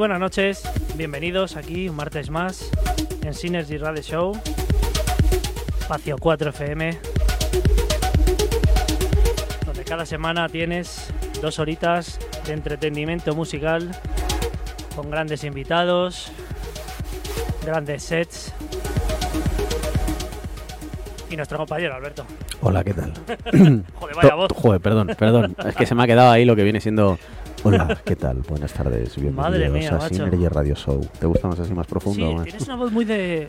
Buenas noches, bienvenidos aquí un martes más en Synergy Radio Show, espacio 4 FM, donde cada semana tienes dos horitas de entretenimiento musical con grandes invitados, grandes sets y nuestro compañero Alberto. Hola, ¿qué tal? Joder, vaya voz. Joder, perdón, perdón. Es que se me ha quedado ahí lo que viene siendo. Hola, ¿qué tal? Buenas tardes. Bienvenidos Madre mía, a macho. Synergy Radio Show. ¿Te gusta más así más profundo? Sí, más? tienes una voz muy de.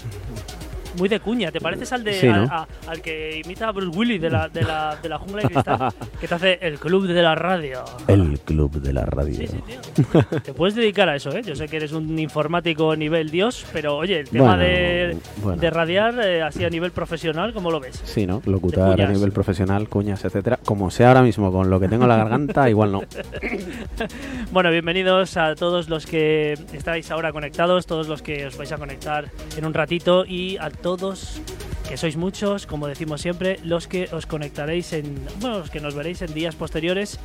Muy de cuña, ¿te pareces al, de, Sí, ¿no? al, a- al que imita a Bruce Willis de la, de la, de la jungla de cristal? que te hace el club de la radio. El club de la radio. Sí, sí, tío. Te puedes dedicar a eso, ¿eh? Yo sé que eres un informático nivel Dios, pero oye, el tema Bueno, de, bueno. de radiar eh, así a nivel profesional, ¿cómo lo ves? Sí, ¿no? Locutar a nivel profesional, cuñas, etcétera. Como sea ahora mismo con lo que tengo en la garganta, igual no. Bueno, bienvenidos a todos los que estáis ahora conectados, todos los que os vais a conectar en un ratito y a todos que sois muchos, como decimos siempre, los que os conectaréis en, bueno, los que nos veréis en días posteriores,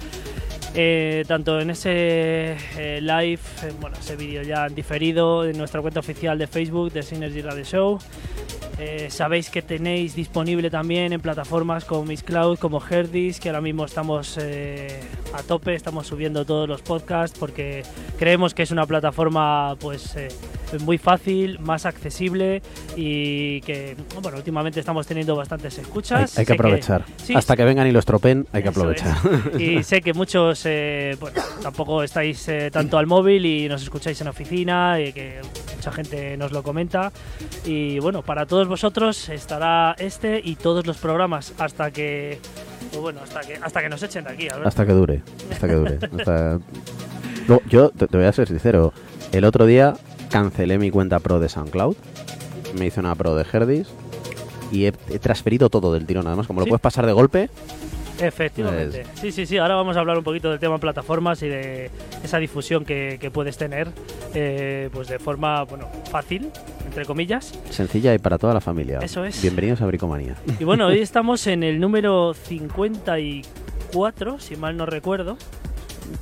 eh, tanto en ese eh, live, eh, bueno, ese vídeo ya diferido en nuestra cuenta oficial de Facebook de Synergy Radio Show. Eh, sabéis que tenéis disponible también en plataformas como Miss Cloud, como Herdis, que ahora mismo estamos eh, a tope, estamos subiendo todos los podcasts porque creemos que es una plataforma pues eh, muy fácil, más accesible y que bueno últimamente estamos teniendo bastantes Hay, escuchas. hay que Sé aprovechar. sí, Hasta que vengan y lo estropeen, hay que Eso es. aprovechar. y sé que muchos eh, bueno, tampoco estáis eh, tanto al móvil y nos escucháis en oficina y que mucha gente nos lo comenta. Y bueno, para todos vosotros estará este y todos los programas hasta que pues bueno, hasta que hasta que nos echen de aquí. Alberto. Hasta que dure. Hasta que dure. Hasta- yo te, te voy a ser sincero. El otro día cancelé mi cuenta pro de SoundCloud. Me hice una pro de Herdis. Y he, he transferido todo del tirón. Además, como lo puedes pasar de golpe, Efectivamente. Sí, sí, sí. Ahora vamos a hablar un poquito del tema plataformas y de esa difusión que, que puedes tener eh, pues de forma bueno fácil, entre comillas. sencilla y para toda la familia. Eso es. Bienvenidos a Bricomanía. Y bueno, hoy estamos en el número 54, si mal no recuerdo.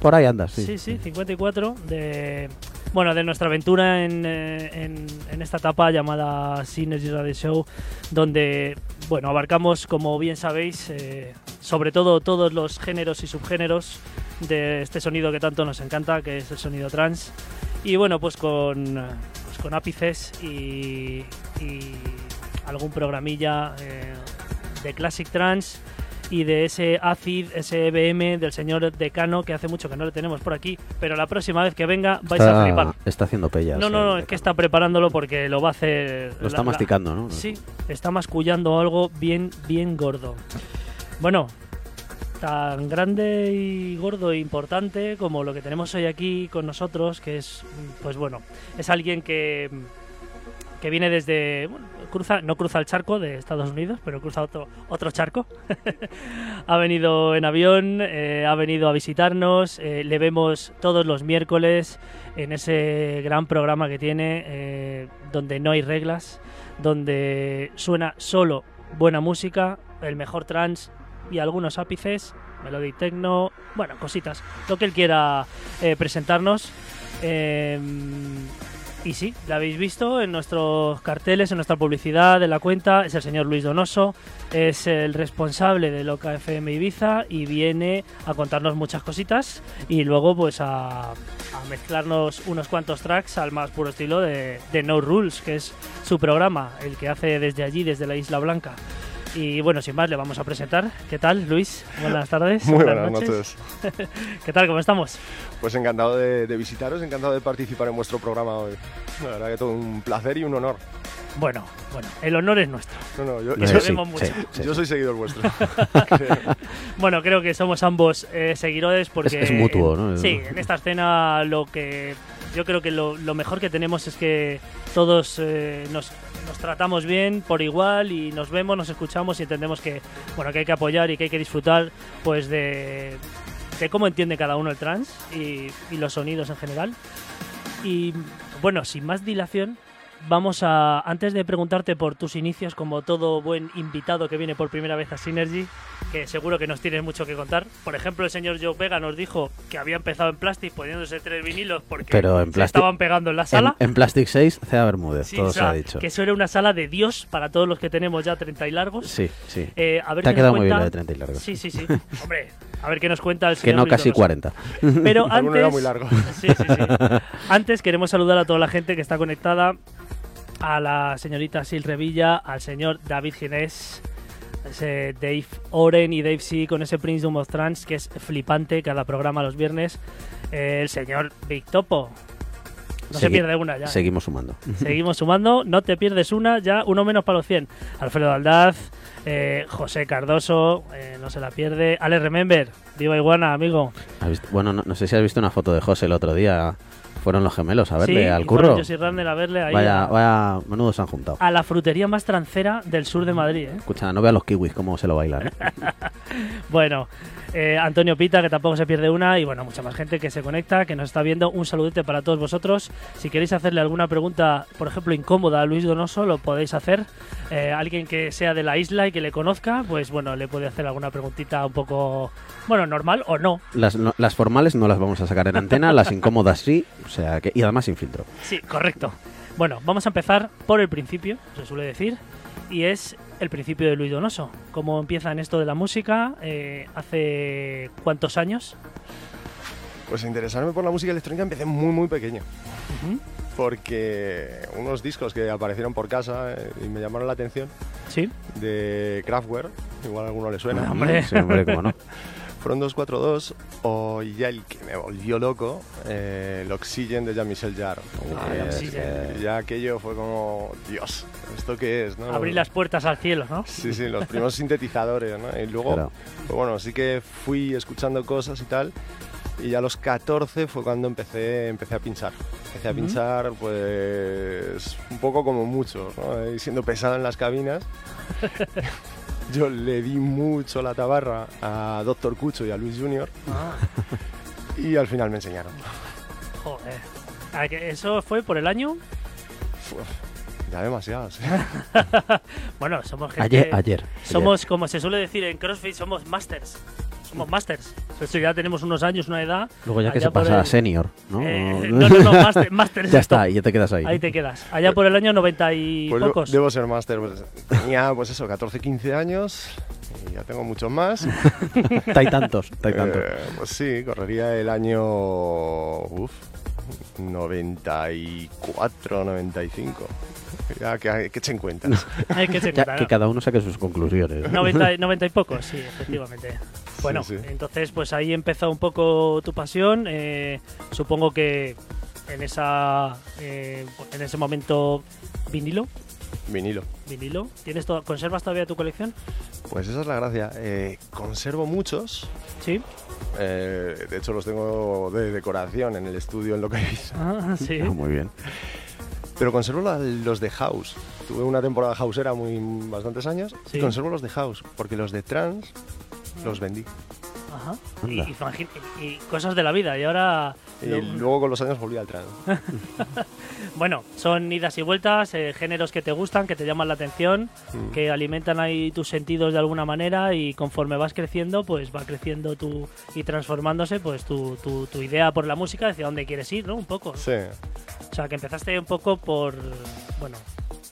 Por ahí andas, sí. Sí, sí, 54 de bueno, de nuestra aventura en, eh, en, esta etapa llamada Synergy Radio Show, donde bueno, abarcamos, como bien sabéis, eh, sobre todo todos los géneros y subgéneros de este sonido que tanto nos encanta, que es el sonido trans. Y bueno, pues con, pues con ápices y, y algún programilla eh, de Classic Trans y de ese ACID, ese EBM del señor Decano, que hace mucho que no le tenemos por aquí, pero la próxima vez que venga vais a flipar. Está, está haciendo pellas. No, no, no, es que está preparándolo porque lo va a hacer. Lo está la- masticando, ¿no? Sí, está mascullando algo bien, bien gordo. Bueno, tan grande y gordo e importante como lo que tenemos hoy aquí con nosotros, que es, pues bueno, es alguien que, que viene desde, bueno, cruza, no cruza el charco de Estados Unidos, pero cruza otro, otro charco. ha venido en avión, eh, ha venido a visitarnos, eh, le vemos todos los miércoles en ese gran programa que tiene, eh, donde no hay reglas, donde suena solo buena música, el mejor trance y algunos ápices, melody techno, bueno, cositas, lo que él quiera eh, presentarnos. Y sí, la habéis visto en nuestros carteles, en nuestra publicidad, en la cuenta. Es el señor Luis Donoso, es el responsable de Loca FM Ibiza y viene a contarnos muchas cositas y luego pues a, a mezclarnos unos cuantos tracks al más puro estilo de, de No Rules, que es su programa, el que hace desde allí, desde la Isla Blanca. Y bueno, sin más, le vamos a presentar. ¿Qué tal, Luis? Buenas tardes. Muy buenas noches. ¿Qué tal? ¿Cómo estamos? Pues encantado de, de visitaros, encantado de participar en vuestro programa hoy. La verdad que todo un placer y un honor. Bueno, bueno, el honor es nuestro. No, no, yo, mucho. sí, yo soy seguidor vuestro. Bueno, creo que somos ambos eh, seguidores porque... Es- es mutuo, ¿no? Sí, en esta escena lo que... Yo creo que lo, lo mejor que tenemos es que todos eh, nos, nos tratamos bien por igual y nos vemos, nos escuchamos y entendemos que, bueno, que hay que apoyar y que hay que disfrutar pues de, de cómo entiende cada uno el trans y, y los sonidos en general. Y bueno, sin más dilación, vamos a, antes de preguntarte por tus inicios como todo buen invitado que viene por primera vez a Synergy, que seguro que nos tienes mucho que contar. Por ejemplo, el señor Joe Vega nos dijo que había empezado en Plastic poniéndose tres vinilos porque Pero en se estaban pegando en la sala. En, en Plastic 6, Cea Bermúdez, Sí, todo o se sea, ha dicho. Que eso era una sala de Dios para todos los que tenemos ya 30 y largos. Sí, sí. Eh, a ver Te ha quedado muy bien lo de 30 y largos. Sí, sí, sí. Hombre, a ver qué nos cuenta el que señor no Luis casi Donoso. 40. Pero Alguno era antes, muy largo. Sí, sí, sí. Antes queremos saludar a toda la gente que está conectada, a la señorita Sil Revilla, al señor David Ginés, ese Dave Oren y Dave C con ese Prince of Trance que es flipante cada programa los viernes, eh, el señor Big Topo. No se pierde una ya. Seguimos sumando. Seguimos sumando, no te pierdes una, ya uno menos para los 100. Alfredo Aldaz, eh, José Cardoso, eh, no se la pierde. Ale Remember, viva Iguana, amigo. ¿Has visto- Bueno, no, no sé si has visto una foto de José el otro día. Fueron los gemelos a verle sí, al curro. Randall a verle ahí Vaya, vaya, menudo se han juntado. a la frutería más trancera del sur de Madrid. ¿eh? Escucha, no veas los kiwis cómo se lo bailan. ¿eh? Bueno, eh, Antonio Pita, que tampoco se pierde una, y bueno, mucha más gente que se conecta, que nos está viendo. Un saludete para todos vosotros. Si queréis hacerle alguna pregunta, por ejemplo, incómoda a Luis Donoso, lo podéis hacer. Eh, alguien que sea de la isla y que le conozca, pues bueno, le puede hacer alguna preguntita un poco, bueno, normal o no. Las, no- las formales no las vamos a sacar en antena, las incómodas sí. O sea, que, y además sin filtro. Sí, correcto. Bueno, vamos a empezar por el principio, se suele decir, y es el principio de Luis Donoso. ¿Cómo empieza en esto de la música? Eh, ¿Hace cuántos años? Pues a interesarme por la música electrónica empecé muy, muy pequeño. Ujú. Porque unos discos que aparecieron por casa eh, y me llamaron la atención, Sí. de Kraftwerk, igual a alguno le suena. Hombre. Sí, hombre, cómo no. Fueron 242 o ya el que me volvió loco, eh, el Oxygen de Jean-Michel Jarre. Ah, el Eh, Oxygen. eh, ya aquello fue como, Dios, ¿esto qué es? No? Abrir las puertas al cielo, ¿no? Sí, sí, los primeros sintetizadores, ¿no? Y luego, Claro. pues bueno, sí que fui escuchando cosas y tal. Y ya a los 14 fue cuando empecé, empecé a pinchar. Empecé a pinchar, pues, un poco como muchos, ¿no? Y siendo pesado en las cabinas. Yo le di mucho la tabarra a Doctor Cucho y a Luis Junior Ah, y al final me enseñaron. joder. Que Eso fue por el año. Uf, ya demasiados. ¿eh? Bueno, somos gente. Ayer, ayer. Somos, como se suele decir en CrossFit, somos masters. Somos masters. Eso ya tenemos unos años, una edad. Luego ya que se pasa a el- senior, ¿no? Eh, no, no, no, master, master es ya esto. está, y ya te quedas ahí. Ahí te quedas. Allá por el año 90 y Pues pocos. debo ser máster. pues, tenía, pues eso, 14, 15 años y ya tengo muchos más. Hay tantos, hay tantos. Eh, pues sí, correría el año. Uf, 94, 95. Ya, ¿qué, qué te encuentras? Hay que se Ya, cuenta, que ¿no? cada uno saque sus conclusiones. 90, y- 90 y pocos, sí, efectivamente. Bueno, sí. entonces pues ahí empezó un poco tu pasión. eh, supongo que en esa eh, en ese momento vinilo, Vinilo. vinilo. ¿Tienes todo, conservas todavía tu colección? Pues esa es la gracia. Eh, conservo muchos. Sí. eh, de hecho, los tengo de decoración en el estudio en lo que Ah, sí. Ah, muy bien. Pero conservo la- los de House. Tuve una temporada houseera muy bastantes años. Sí. Y conservo los de House, porque los de Trans los vendí. Ajá. Y, cosas de la vida. Y ahora Y lo- luego con los años volví al Trans. Bueno, son idas y vueltas, eh, géneros que te gustan, que te llaman la atención, Mm. que alimentan ahí tus sentidos de alguna manera y conforme vas creciendo, pues va creciendo tu y transformándose, pues tu, tu, tu idea por la música hacia dónde quieres ir, ¿no? Un poco. Sí. O sea, que empezaste un poco por, bueno,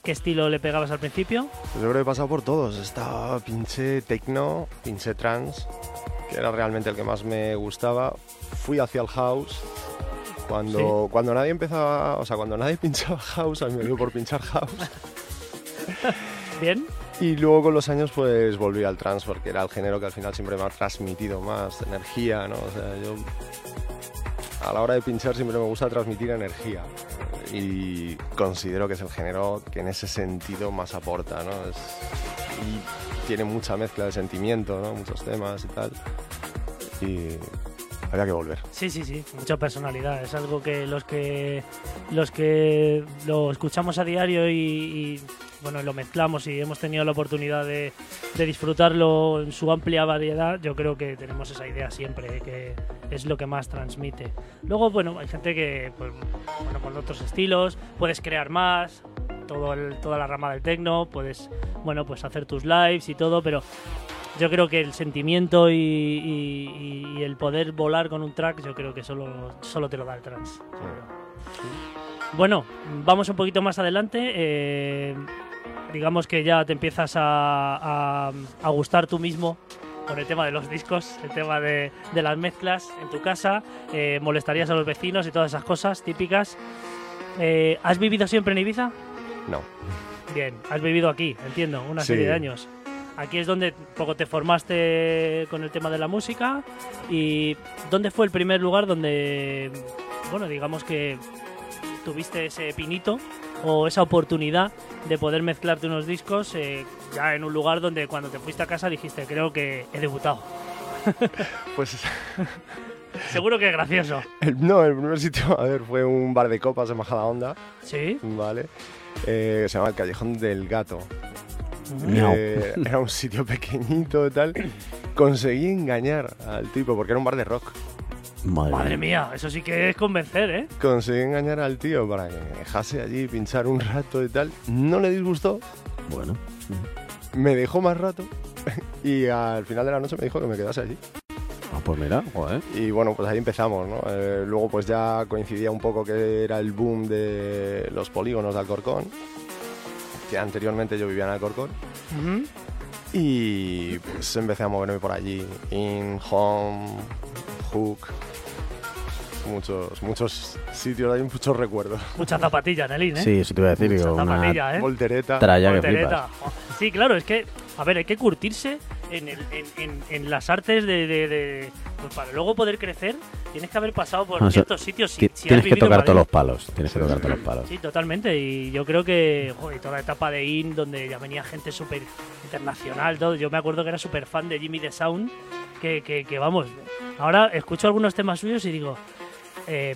¿qué estilo le pegabas al principio? Pues yo creo que he pasado por todos. Estaba pinche techno, pinche trans, que era realmente el que más me gustaba. Fui hacia el house. Cuando, cuando nadie empezaba, o sea, cuando nadie pinchaba house, a mí me dio por pinchar house. Bien, Y luego con los años pues volví al trance porque era el género que al final siempre me ha transmitido más energía, ¿no? O sea, yo a la hora de pinchar siempre me gusta transmitir energía y considero que es el género que en ese sentido más aporta, ¿no? Y tiene mucha mezcla de sentimiento. Muchos temas y tal. Y había que volver. sí, sí, sí, mucha personalidad. Es algo que los que los que lo escuchamos a diario y, bueno lo mezclamos y hemos tenido la oportunidad de, de disfrutarlo en su amplia variedad, yo creo que tenemos esa idea siempre, que es lo que más transmite. Luego, bueno, hay gente que, pues, bueno, con otros estilos, puedes crear más, todo el- toda la rama del tecno, puedes, bueno, pues hacer tus lives y todo, pero yo creo que el sentimiento y, y- y el poder volar con un track, yo creo que solo, solo te lo da el trance. Bueno, vamos un poquito más adelante. eh, digamos que ya te empiezas a, a- a gustar tú mismo con el tema de los discos, el tema de, de las mezclas en tu casa, eh, molestarías a los vecinos y todas esas cosas típicas. Eh, ¿Has vivido siempre en Ibiza? No. Bien, has vivido aquí, entiendo, una Sí. serie de años. Aquí es donde poco te formaste con el tema de la música y ¿dónde fue el primer lugar donde, bueno, digamos que tuviste ese pinito o esa oportunidad de poder mezclarte unos discos eh, ya en un lugar donde cuando te fuiste a casa dijiste, creo que he debutado? Pues Seguro que es gracioso. el- no, el primer sitio, a ver, fue un bar de copas de Majada Onda, ¿Sí? ¿vale? Eh, se llama el Callejón del Gato. Miau. Eh, era un sitio pequeñito y tal. Conseguí engañar al tipo, porque era un bar de rock. Madre, Madre mía, eso sí que es convencer, ¿eh? Conseguí engañar al tío para que me dejase allí pinchar un rato y tal. No le disgustó, Bueno. me dejó más rato y al final de la noche me dijo que me quedase allí. Ah, pues mira, joder. Y bueno, pues ahí empezamos, ¿no? Eh, luego pues ya coincidía un poco que era el boom de los polígonos de Alcorcón, que anteriormente yo vivía en Alcorcón. Y pues empecé a moverme por allí. In, Home, Hook. Muchos, muchos sitios, hay muchos recuerdos. Mucha zapatilla, Nelín, ¿eh? Sí, eso te iba a decir. Mucha digo, una zapatilla, ¿eh? Voltereta. Voltereta. flipas. Sí, claro, es que, a ver, hay que curtirse en, el- en- en- en las artes de, de- de- pues para luego poder crecer, tienes que haber pasado por No, eso- ciertos sitios. Si, si Tienes que tocar todos los palos. Tienes que Sí, tocar todos los palos. Sí, totalmente. Y yo creo que joder, toda la etapa de IN, donde ya venía gente súper internacional, todo. Yo me acuerdo que era súper fan de Jimmy the Sound, que, que, que, vamos, ahora escucho algunos temas suyos y digo, eh,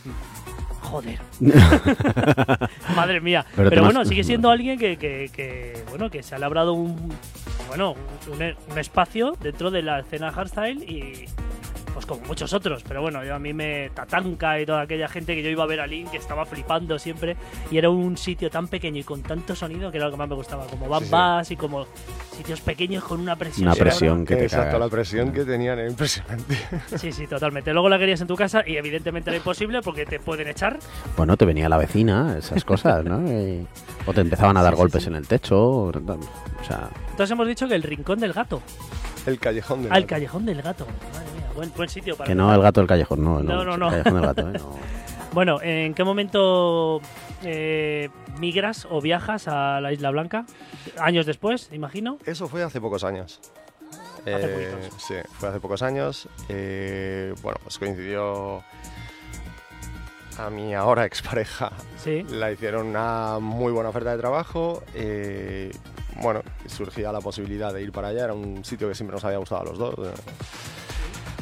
joder, madre mía. Pero bueno, sigue siendo alguien que, que, que, bueno, que se ha labrado un, bueno, un, un espacio dentro de la escena hardstyle y pues como muchos otros, pero bueno, yo a mí me tatanca y toda aquella gente que yo iba a ver a Link que estaba flipando siempre y era un sitio tan pequeño y con tanto sonido que era lo que más me gustaba, como Bam Sí, sí. Bass y como sitios pequeños con una presión. Una presión que te Exacto, cagas. la presión que tenían era impresionante. Sí, sí, totalmente. Luego la querías en tu casa y evidentemente era imposible porque te pueden echar. Bueno, te venía la vecina, esas cosas, ¿no? Y- o te empezaban a dar Sí, golpes sí. en el techo. O sea, Entonces hemos dicho que el rincón del gato. El callejón de Ah, el callejón del gato. Madre mía, buen, buen sitio para que no el gato del callejón, no. No, no, no. El callejón del gato, ¿eh? No. Bueno, ¿en qué momento eh, migras o viajas a la Isla Blanca? Años después, imagino. Eso fue hace pocos años. Hace Eh, sí, fue hace pocos años. Eh, bueno, pues coincidió a mi ahora expareja. Sí. La hicieron una muy buena oferta de trabajo. eh, bueno, surgía la posibilidad de ir para allá. Era un sitio que siempre nos había gustado a los dos.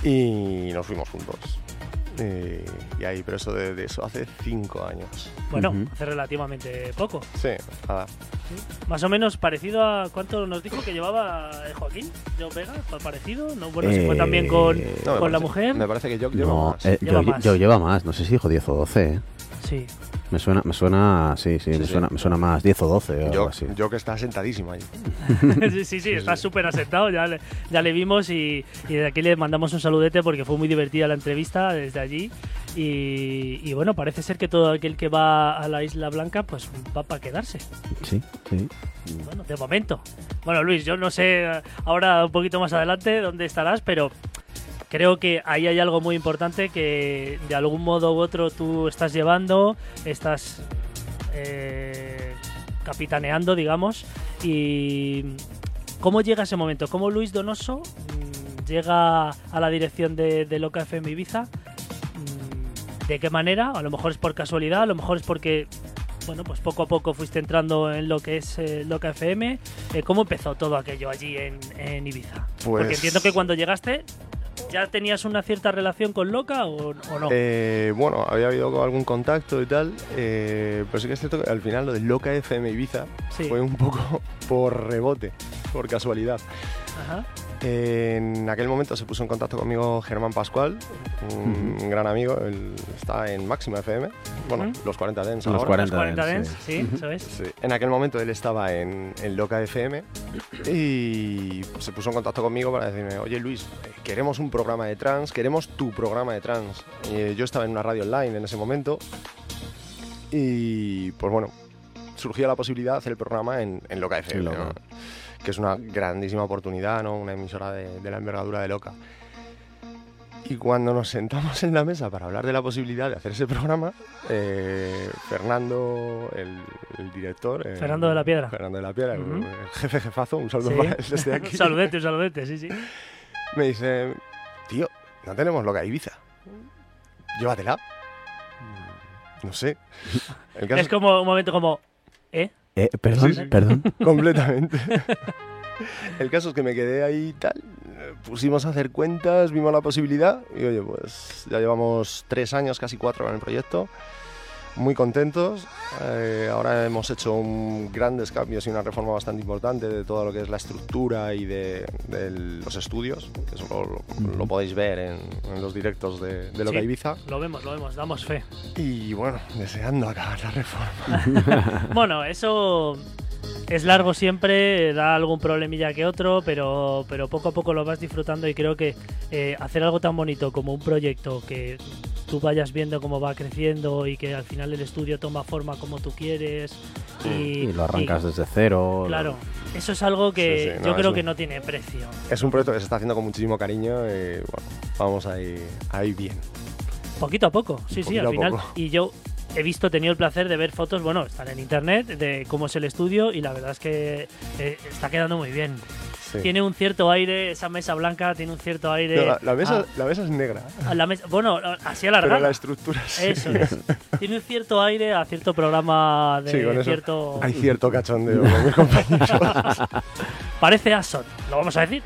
Eh, y nos fuimos juntos. Eh, y ahí, pero eso de, de eso hace cinco años. Bueno, hace relativamente poco. Sí, nada. Más o menos parecido a cuánto nos dijo que llevaba eh, Joaquín. Yo Vega, ¿fue parecido? No, bueno, se fue Eh, también con, No, me con la mujer. Me parece que No, más. eh, Lleva yo, más. yo lleva más, no sé si dijo 10 o 12. Sí. Me suena, me suena, sí, sí, Sí, me, sí. Suena, me suena más 10 o 12 o algo yo, así. yo que está sentadísimo ahí. sí, sí, sí, está súper asentado, ya le, ya le vimos y, y desde aquí le mandamos un saludete porque fue muy divertida la entrevista desde allí y, y bueno, parece ser que todo aquel que va a la Isla Blanca pues va para quedarse, Sí, sí. bueno, de momento. Bueno, Luis, yo no sé ahora un poquito más adelante dónde estarás, pero creo que ahí hay algo muy importante que de algún modo u otro tú estás llevando, estás eh, capitaneando, digamos, y ¿cómo llega ese momento? ¿Cómo Luis Donoso mm, llega a la dirección de, de Loca FM Ibiza? Mm, ¿De qué manera? A lo mejor es por casualidad, a lo mejor es porque bueno, pues poco a poco fuiste entrando en lo que es eh, Loca FM. Eh, ¿Cómo empezó todo aquello allí en, en Ibiza? Porque Pues- entiendo que cuando llegaste ya tenías una cierta relación con Loca o, o no. Eh, bueno, había habido algún contacto y tal, eh, pero sí que es cierto que al final lo de Loca FM Ibiza Sí. fue un poco por rebote, por casualidad. Ajá. En aquel momento se puso en contacto conmigo Germán Pascual, un gran amigo, él está en Máxima FM, bueno, los 40 Dents Los ahora. 40 40 Dents, Dents, sí. sí, eso es. Sí, En aquel momento él estaba en, en Loca FM y se puso en contacto conmigo para decirme, oye Luis, eh, queremos un programa de trans, queremos tu programa de trans. Y, eh, yo estaba en una radio online en ese momento y pues bueno, surgió la posibilidad de hacer el programa en, en Loca FM, En Loca. ¿no? Que es una grandísima oportunidad, ¿no? una emisora de, de la envergadura de Loca. Y cuando nos sentamos en la mesa para hablar de la posibilidad de hacer ese programa, eh, Fernando, el, el director... eh, Fernando de la Piedra. Fernando de la Piedra, el- jefe jefazo, un saludo Sí. para él desde aquí. un saludete, un saludete, sí, sí. Me dice, tío, no tenemos loca Ibiza. Llévatela. No sé. El caso Es como un momento como, ¿eh? Eh, perdón, Sí, sí. perdón. completamente. El caso es que me quedé ahí y tal. Pusimos a hacer cuentas, vimos la posibilidad y oye, pues ya llevamos tres años, casi cuatro en el proyecto. Muy contentos. Eh, ahora hemos hecho un grandes cambios y una reforma bastante importante de todo lo que es la estructura y de, de los estudios. que Eso lo, lo- lo podéis ver en, en los directos de, de Loca Sí. Ibiza. Lo vemos, lo vemos, damos fe. Y bueno, deseando acabar la reforma. Bueno, eso es largo siempre, da algún problemilla que otro, pero, pero poco a poco lo vas disfrutando y creo que eh, hacer algo tan bonito como un proyecto que tú vayas viendo cómo va creciendo y que al final el estudio toma forma como tú quieres y, Y lo arrancas desde cero. claro, eso es algo que Sí, sí, no, yo creo un- que no tiene precio. Es un proyecto que se está haciendo con muchísimo cariño y bueno, vamos ahí, ahí bien. Poquito a poco, sí, sí, al final. poco. Y yo he visto, he tenido el placer de ver fotos, bueno, están en internet, de cómo es el estudio y la verdad es que eh, está quedando muy bien. Sí. Tiene un cierto aire, esa mesa blanca tiene un cierto aire. No, la, la mesa, a- la mesa es negra, a la mesa, bueno, así pero alargada. la estructura sí. Eso es. Tiene un cierto aire a cierto programa de Sí, con eso cierto. Hay cierto cachondeo con mis compañeros. Parece Asot, lo vamos a decir.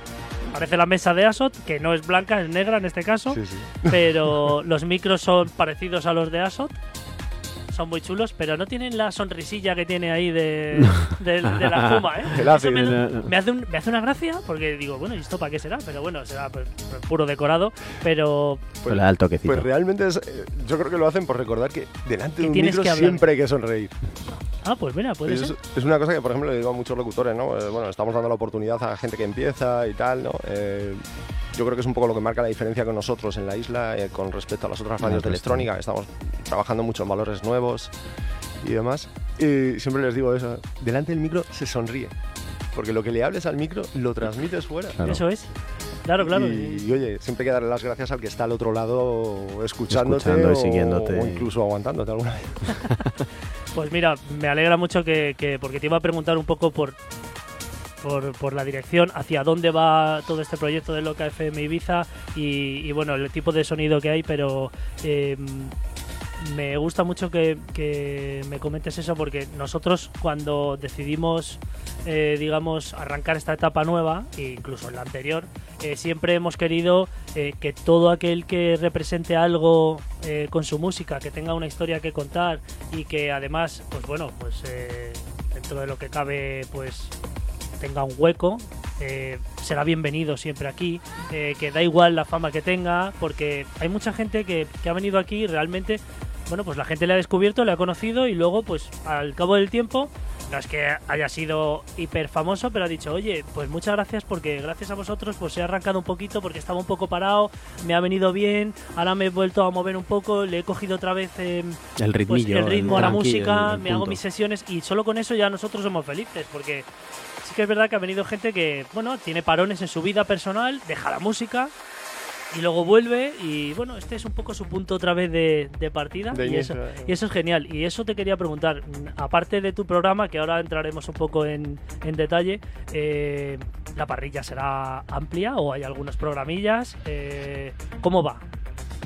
Parece la mesa de Asot, que no es blanca, es negra en este caso. Sí, sí. pero los micros son parecidos a los de Asot. Son muy chulos, pero no tienen la sonrisilla que tiene ahí de, de- de la espuma, ¿eh? Eso me, hace un- me hace una gracia porque digo, bueno, ¿y esto para qué será? Pero bueno, será pues, puro decorado. Pero Pues le da el toquecito. Pues realmente es, eh, yo creo que lo hacen por recordar que delante de un tienes micro que siempre hay que sonreír. Ah, pues mira, puede Es, ser. es una cosa que, por ejemplo, le digo a muchos locutores, ¿no? Eh, Bueno, estamos dando la oportunidad a gente que empieza y tal, ¿no? Eh, yo creo que es un poco lo que marca la diferencia con nosotros en la isla eh, con respecto a las otras radios de electrónica. Estamos trabajando mucho en valores nuevos y demás. Y siempre les digo eso, delante del micro se sonríe. Porque lo que le hables al micro lo transmites fuera. Claro. Eso es. Claro, claro. Y, y, oye, siempre hay que darle las gracias al que está al otro lado escuchándote Escuchando y o- siguiéndote. o incluso aguantándote alguna vez. Pues mira, me alegra mucho que, que- porque te iba a preguntar un poco por, por, por la dirección, hacia dónde va todo este proyecto de Loca FM Ibiza y, y, bueno, el tipo de sonido que hay, pero eh, me gusta mucho que, que me comentes eso porque nosotros cuando decidimos, eh, digamos, arrancar esta etapa nueva, e incluso en la anterior, eh, siempre hemos querido eh, que todo aquel que represente algo eh, con su música, que tenga una historia que contar y que además, pues bueno, pues dentro de lo que cabe, pues tenga un hueco, eh, será bienvenido siempre aquí, eh, que da igual la fama que tenga, porque hay mucha gente que, que ha venido aquí y realmente, bueno, pues la gente le ha descubierto, le ha conocido y luego, pues al cabo del tiempo, no es que haya sido hiper famoso, pero ha dicho, oye, pues muchas gracias porque gracias a vosotros pues he arrancado un poquito porque estaba un poco parado, me ha venido bien, ahora me he vuelto a mover un poco, le he cogido otra vez... eh, el pues, ritmillo. el ritmo a la música, el- el me hago mis sesiones y solo con eso ya nosotros somos felices, porque que es verdad que ha venido gente que, bueno, tiene parones en su vida personal, deja la música y luego vuelve y, bueno, este es un poco su punto otra vez de, de partida De y, eso, eh. y eso es genial. Y eso te quería preguntar, aparte de tu programa, que ahora entraremos un poco en, en detalle, eh, ¿la parrilla será amplia o hay algunos programillas? Eh, ¿Cómo va?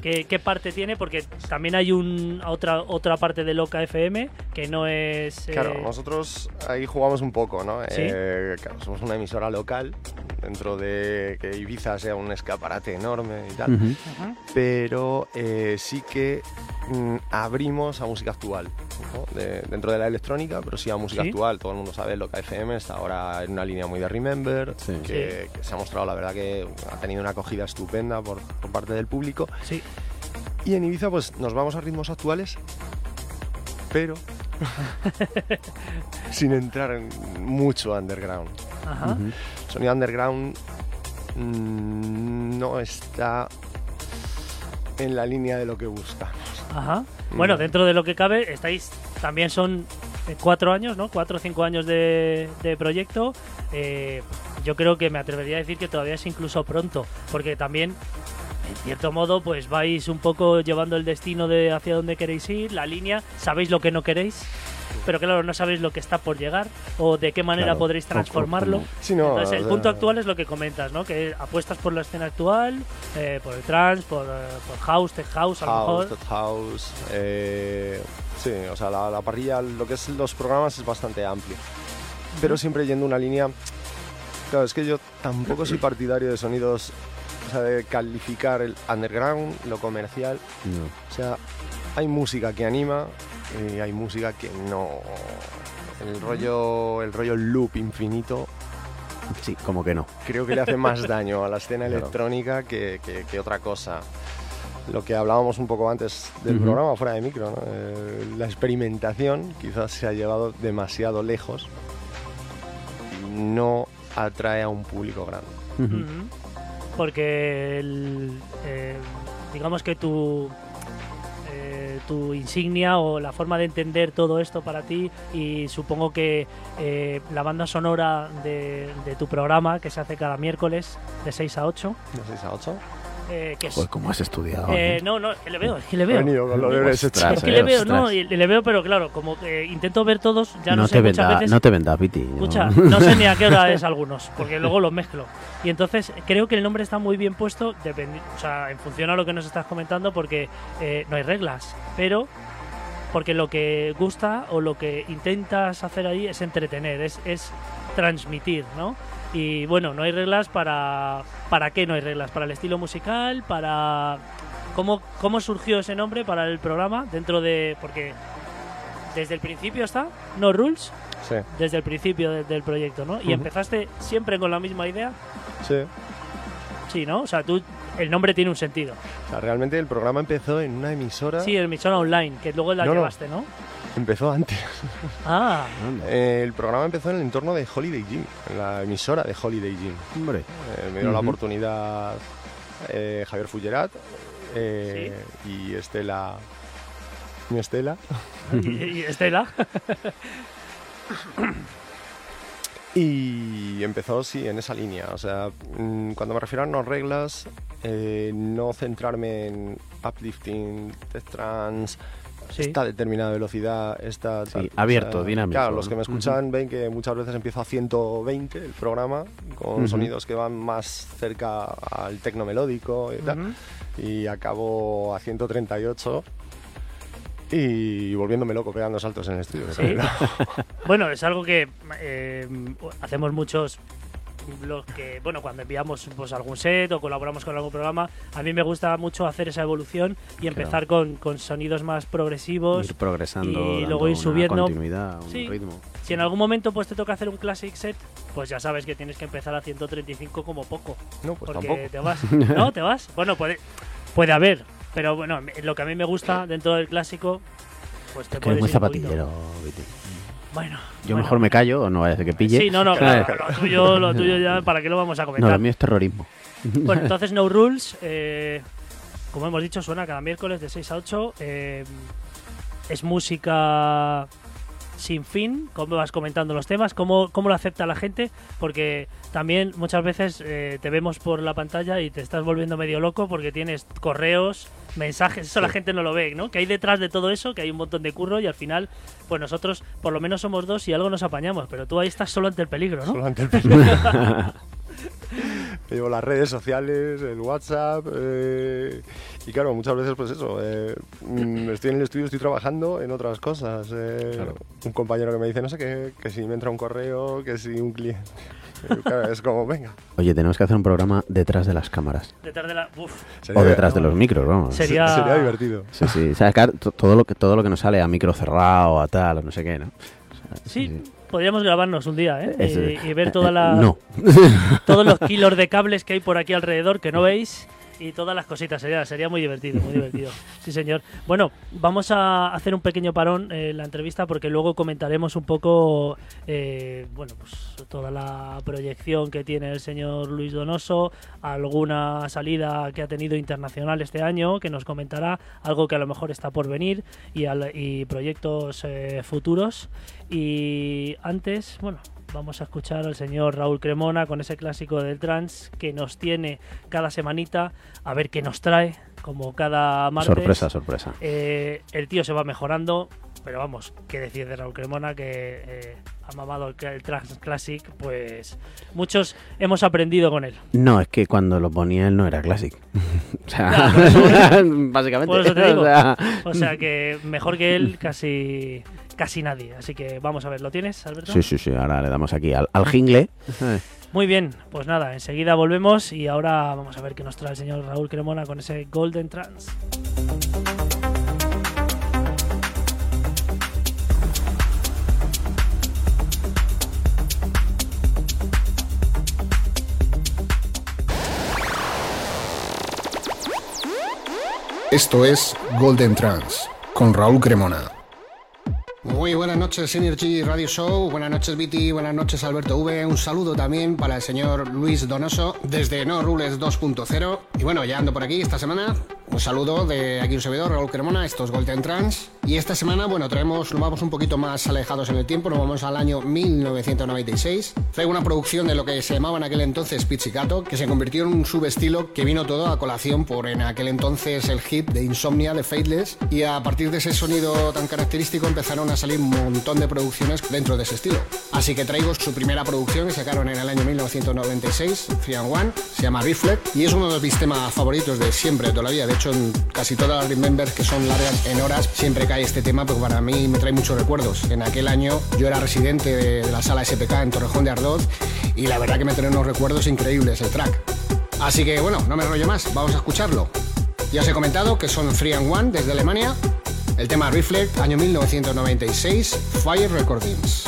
¿Qué, qué parte tiene? Porque también hay un, otra, otra parte de Loca FM que no es... eh, Claro, nosotros ahí jugamos un poco, ¿no? ¿Sí? Eh, claro, somos una emisora local, dentro de que Ibiza sea un escaparate enorme y tal, pero eh, sí que mm, abrimos a música actual. ¿no? de- dentro de la electrónica, pero sí a música Sí. actual. Todo el mundo sabe lo que FM está ahora en una línea muy de Remember, Sí. que, que se ha mostrado, la verdad, que ha tenido una acogida estupenda por, por parte del público. Sí. Y en Ibiza, pues nos vamos a ritmos actuales, pero sin entrar en mucho underground. Ajá. Sonido underground mm, no está en la línea de lo que busca. Ajá. Bueno, dentro de lo que cabe, estáis. También son eh, cuatro años, ¿no? Cuatro o cinco años de, de proyecto. Eh, yo creo que me atrevería a decir que todavía es incluso pronto. Porque también, en cierto modo, pues vais un poco llevando el destino de hacia dónde queréis ir, la línea. Sabéis lo que no queréis. Pero claro, no sabéis lo que está por llegar o de qué manera Claro. podréis transformarlo. Sí, no, Entonces, o el sea, punto actual es lo que comentas, ¿no? Que apuestas por la escena actual, eh, por el trance, por, eh, por house, tech house, a lo House, mejor. Dead House. eh, sí, o sea, la, la parrilla, lo que es los programas es bastante amplio. Pero siempre yendo una línea. Claro, es que yo tampoco soy partidario de sonidos. De calificar el underground, lo comercial. No. O sea, hay música que anima y hay música que no. El rollo, el rollo loop infinito Sí, como que no. creo que le hace más daño a la escena Claro. electrónica que, que- que otra cosa. Lo que hablábamos un poco antes del Ujú. programa, fuera de micro, ¿no? Eh, la experimentación quizás se ha llevado demasiado lejos y no atrae a un público grande. Ujú. Ujú. Porque el, eh, digamos que tu eh, tu insignia o la forma de entender todo esto para ti y supongo que eh, la banda sonora de, de tu programa que se hace cada miércoles de 6 a 8 ¿De 6 a 8? Eh, que es Joder, ¿cómo has estudiado? eh, no no es que le veo es que le He veo venido con los deberes Ostras, hechos. es que eh, le veo no y le veo pero claro como que intento ver todos ya no, no, sé te muchas venda, veces no te venda, Piti. no. Escucha, no sé ni a qué hora es algunos, porque luego los mezclo. Y entonces creo que el nombre está muy bien puesto, dependi- o sea, en función a lo que nos estás comentando, porque eh, no hay reglas, pero porque lo que gusta o lo que intentas hacer ahí es entretener, es, es transmitir, ¿no? Y bueno, no hay reglas para... ¿Para qué no hay reglas? ¿Para el estilo musical? ¿Para... ¿Cómo, cómo surgió ese nombre para el programa? Dentro de... Porque desde el principio está, no rules, Sí, desde el principio de- del proyecto, ¿no? Y empezaste siempre con la misma idea, sí. sí, ¿no? O sea, tú, el nombre tiene un sentido. O sea, realmente el programa empezó en una emisora. Sí, emisora online, que luego la no. llevaste, ¿no? Empezó antes. Ah. Eh, el programa empezó en el entorno de Holiday Gym, en la emisora de Holiday Gym. Hombre. Eh, me dio la oportunidad eh, Javier Fullerat eh, y Estela. Mi Estela. y, y Estela. Y empezó, sí, en esa línea. O sea, mm, cuando me refiero a no reglas, eh, no centrarme en uplifting, tech trance, Sí. esta determinada velocidad, esta... Sí, abierto, dinámico, Claro, los que me escuchan ven que muchas veces empiezo a 120 el programa, con sonidos que van más cerca al tecno melódico y tal. Y acabo a 138 y volviéndome loco pegando saltos en el estudio. Sí. Bueno, es algo que eh, hacemos muchos los que bueno cuando enviamos pues algún set o colaboramos con algún programa a mí me gusta mucho hacer esa evolución y empezar con, con sonidos más progresivos Ir progresando. y luego ir subiendo. continuidad, un Sí. ritmo. si en algún momento pues te toca hacer un classic set pues ya sabes que tienes que empezar a 135 como poco No, pues porque tampoco. te vas no te vas bueno puede puede haber pero bueno lo que a mí me gusta dentro del clásico pues te Que es puedes muy ir un poquito. zapatillero, Viti. Bueno Yo bueno. mejor me callo, o no vaya a ser que pille. sí no no claro, lo tuyo lo tuyo ya para qué lo vamos a No, comentar lo mío es terrorismo. Bueno, entonces No Rules, eh, como hemos dicho, suena cada miércoles de 6 a 8. eh, es música sin fin, como vas comentando los temas, cómo, cómo lo acepta la gente, porque también muchas veces eh, te vemos por la pantalla y te estás volviendo medio loco porque tienes correos, mensajes, eso la gente no lo ve, ¿no? Que hay detrás de todo eso, que hay un montón de curro y al final, pues nosotros por lo menos somos dos y algo nos apañamos, pero tú ahí estás solo ante el peligro, ¿no? Solo ante el peligro. Llevo las redes sociales, el WhatsApp. eh, y claro, muchas veces, pues eso. eh, mm, estoy en el estudio estoy trabajando en otras cosas. eh, Claro. Un compañero que me dice, no sé qué, que si me entra un correo, que si un cliente. Claro, es como, venga. Oye, tenemos que hacer un programa detrás de las cámaras. Detrás de la. Uf, Sería- O detrás de los micros, vamos. Sí. Sería- sería divertido. Sí, sí. O sea, todo lo que todo lo que nos sale a micro cerrado, a tal, o no sé qué, ¿no? O sea, sí, podríamos grabarnos un día, ¿eh? Es- y, y ver eh, toda eh, la, No. todos los kilos de cables que hay por aquí alrededor que no veis y todas las cositas. Sería, sería muy divertido, muy divertido. Sí, señor. Bueno, vamos a hacer un pequeño parón en la entrevista porque luego comentaremos un poco, eh, bueno, pues toda la proyección que tiene el señor Luis Donoso, alguna salida que ha tenido internacional este año, que nos comentará algo que a lo mejor está por venir y, al- y proyectos eh, futuros. Y antes, bueno, vamos a escuchar al señor Raúl Cremona con ese clásico del trans que nos tiene cada semanita a ver qué nos trae, como cada martes. Sorpresa, sorpresa. Eh, el tío se va mejorando, pero vamos, qué decir de Raúl Cremona que eh, ha mamado el, el Trans Classic, pues muchos hemos aprendido con él. No, es que cuando lo ponía él no era Classic. o sea, eso- básicamente. por eso te digo. o sea, O sea que mejor que él casi casi nadie. Así que vamos a ver, ¿lo tienes, Alberto? sí, sí, sí. Ahora le damos aquí al, al jingle. Muy bien, pues nada, enseguida volvemos y ahora vamos a ver qué nos trae el señor Raúl Cremona con ese Golden Trans. Esto es Golden Trans con Raúl Cremona. Muy buenas noches, Synergy Radio Show. Buenas noches, Viti. Buenas noches, Alberto V. Un saludo también para el señor Luis Donoso desde No Rules 2.0. Y bueno, ya ando por aquí esta semana. Un saludo de aquí un servidor, Raúl Cremona. Esto es Golden Trans. Y esta semana, bueno, traemos, nos vamos un poquito más alejados en el tiempo. Nos vamos al año 1996. Traigo una producción de lo que se llamaba en aquel entonces Pizzicato, que se convirtió en un subestilo que vino todo a colación por en aquel entonces el hit de Insomnia de Faithless. Y a partir de ese sonido tan característico empezaron a salir un montón de producciones dentro de ese estilo. Así que traigo su primera producción que sacaron en el año 1996, Free and One, se llama Reflect y es uno de mis temas favoritos de siempre, de toda la vida. De hecho, en casi todas las Remembers que son largas en horas, siempre cae este tema porque para mí me trae muchos recuerdos. En aquel año yo era residente de, de la sala SPK en Torrejón de Ardoz y la verdad que me trae unos recuerdos increíbles el track. Así que bueno, no me rollo más, vamos a escucharlo. Ya os he comentado que son Free and One desde Alemania. El tema Reflect, año 1996, Fire Recordings.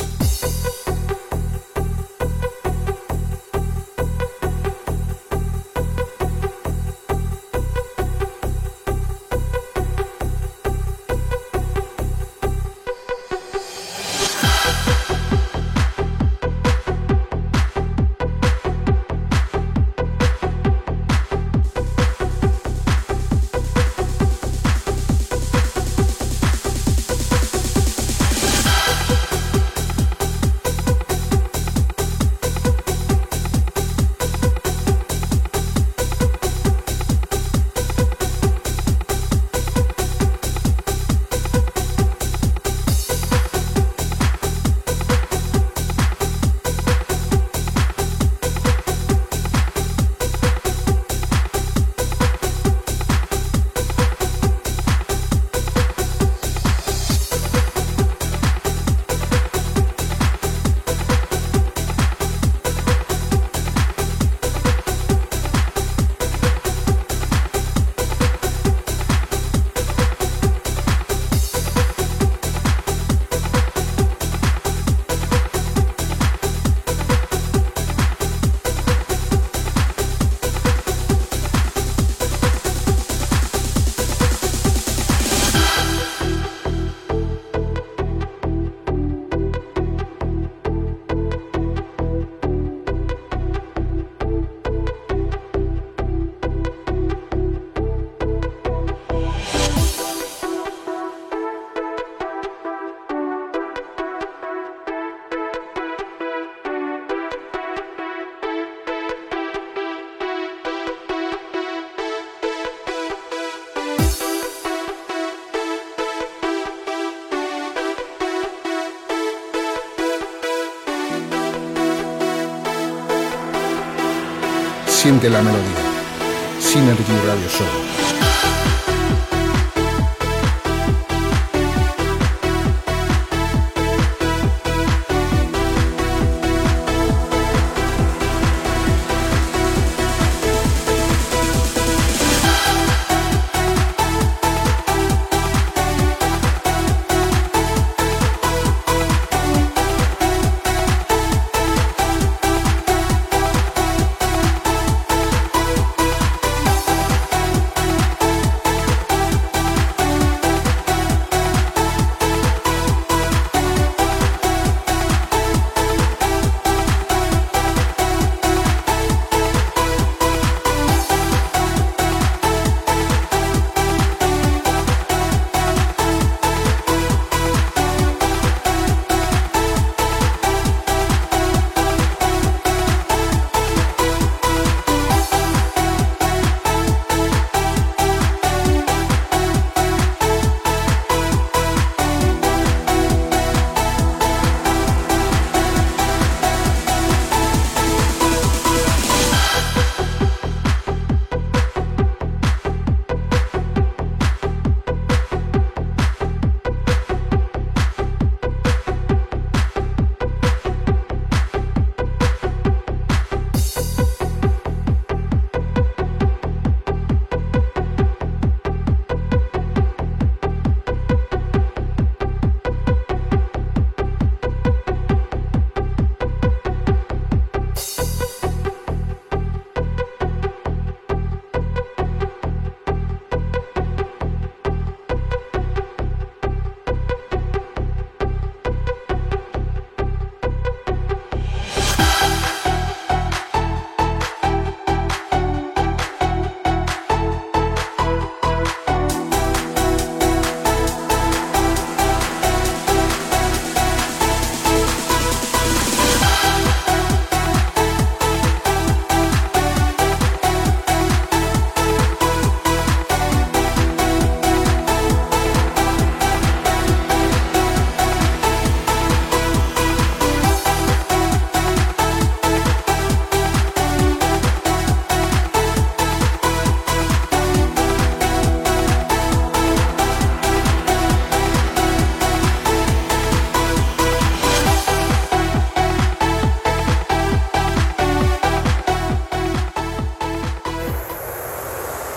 Siente la melodía. Synergy Radio Show.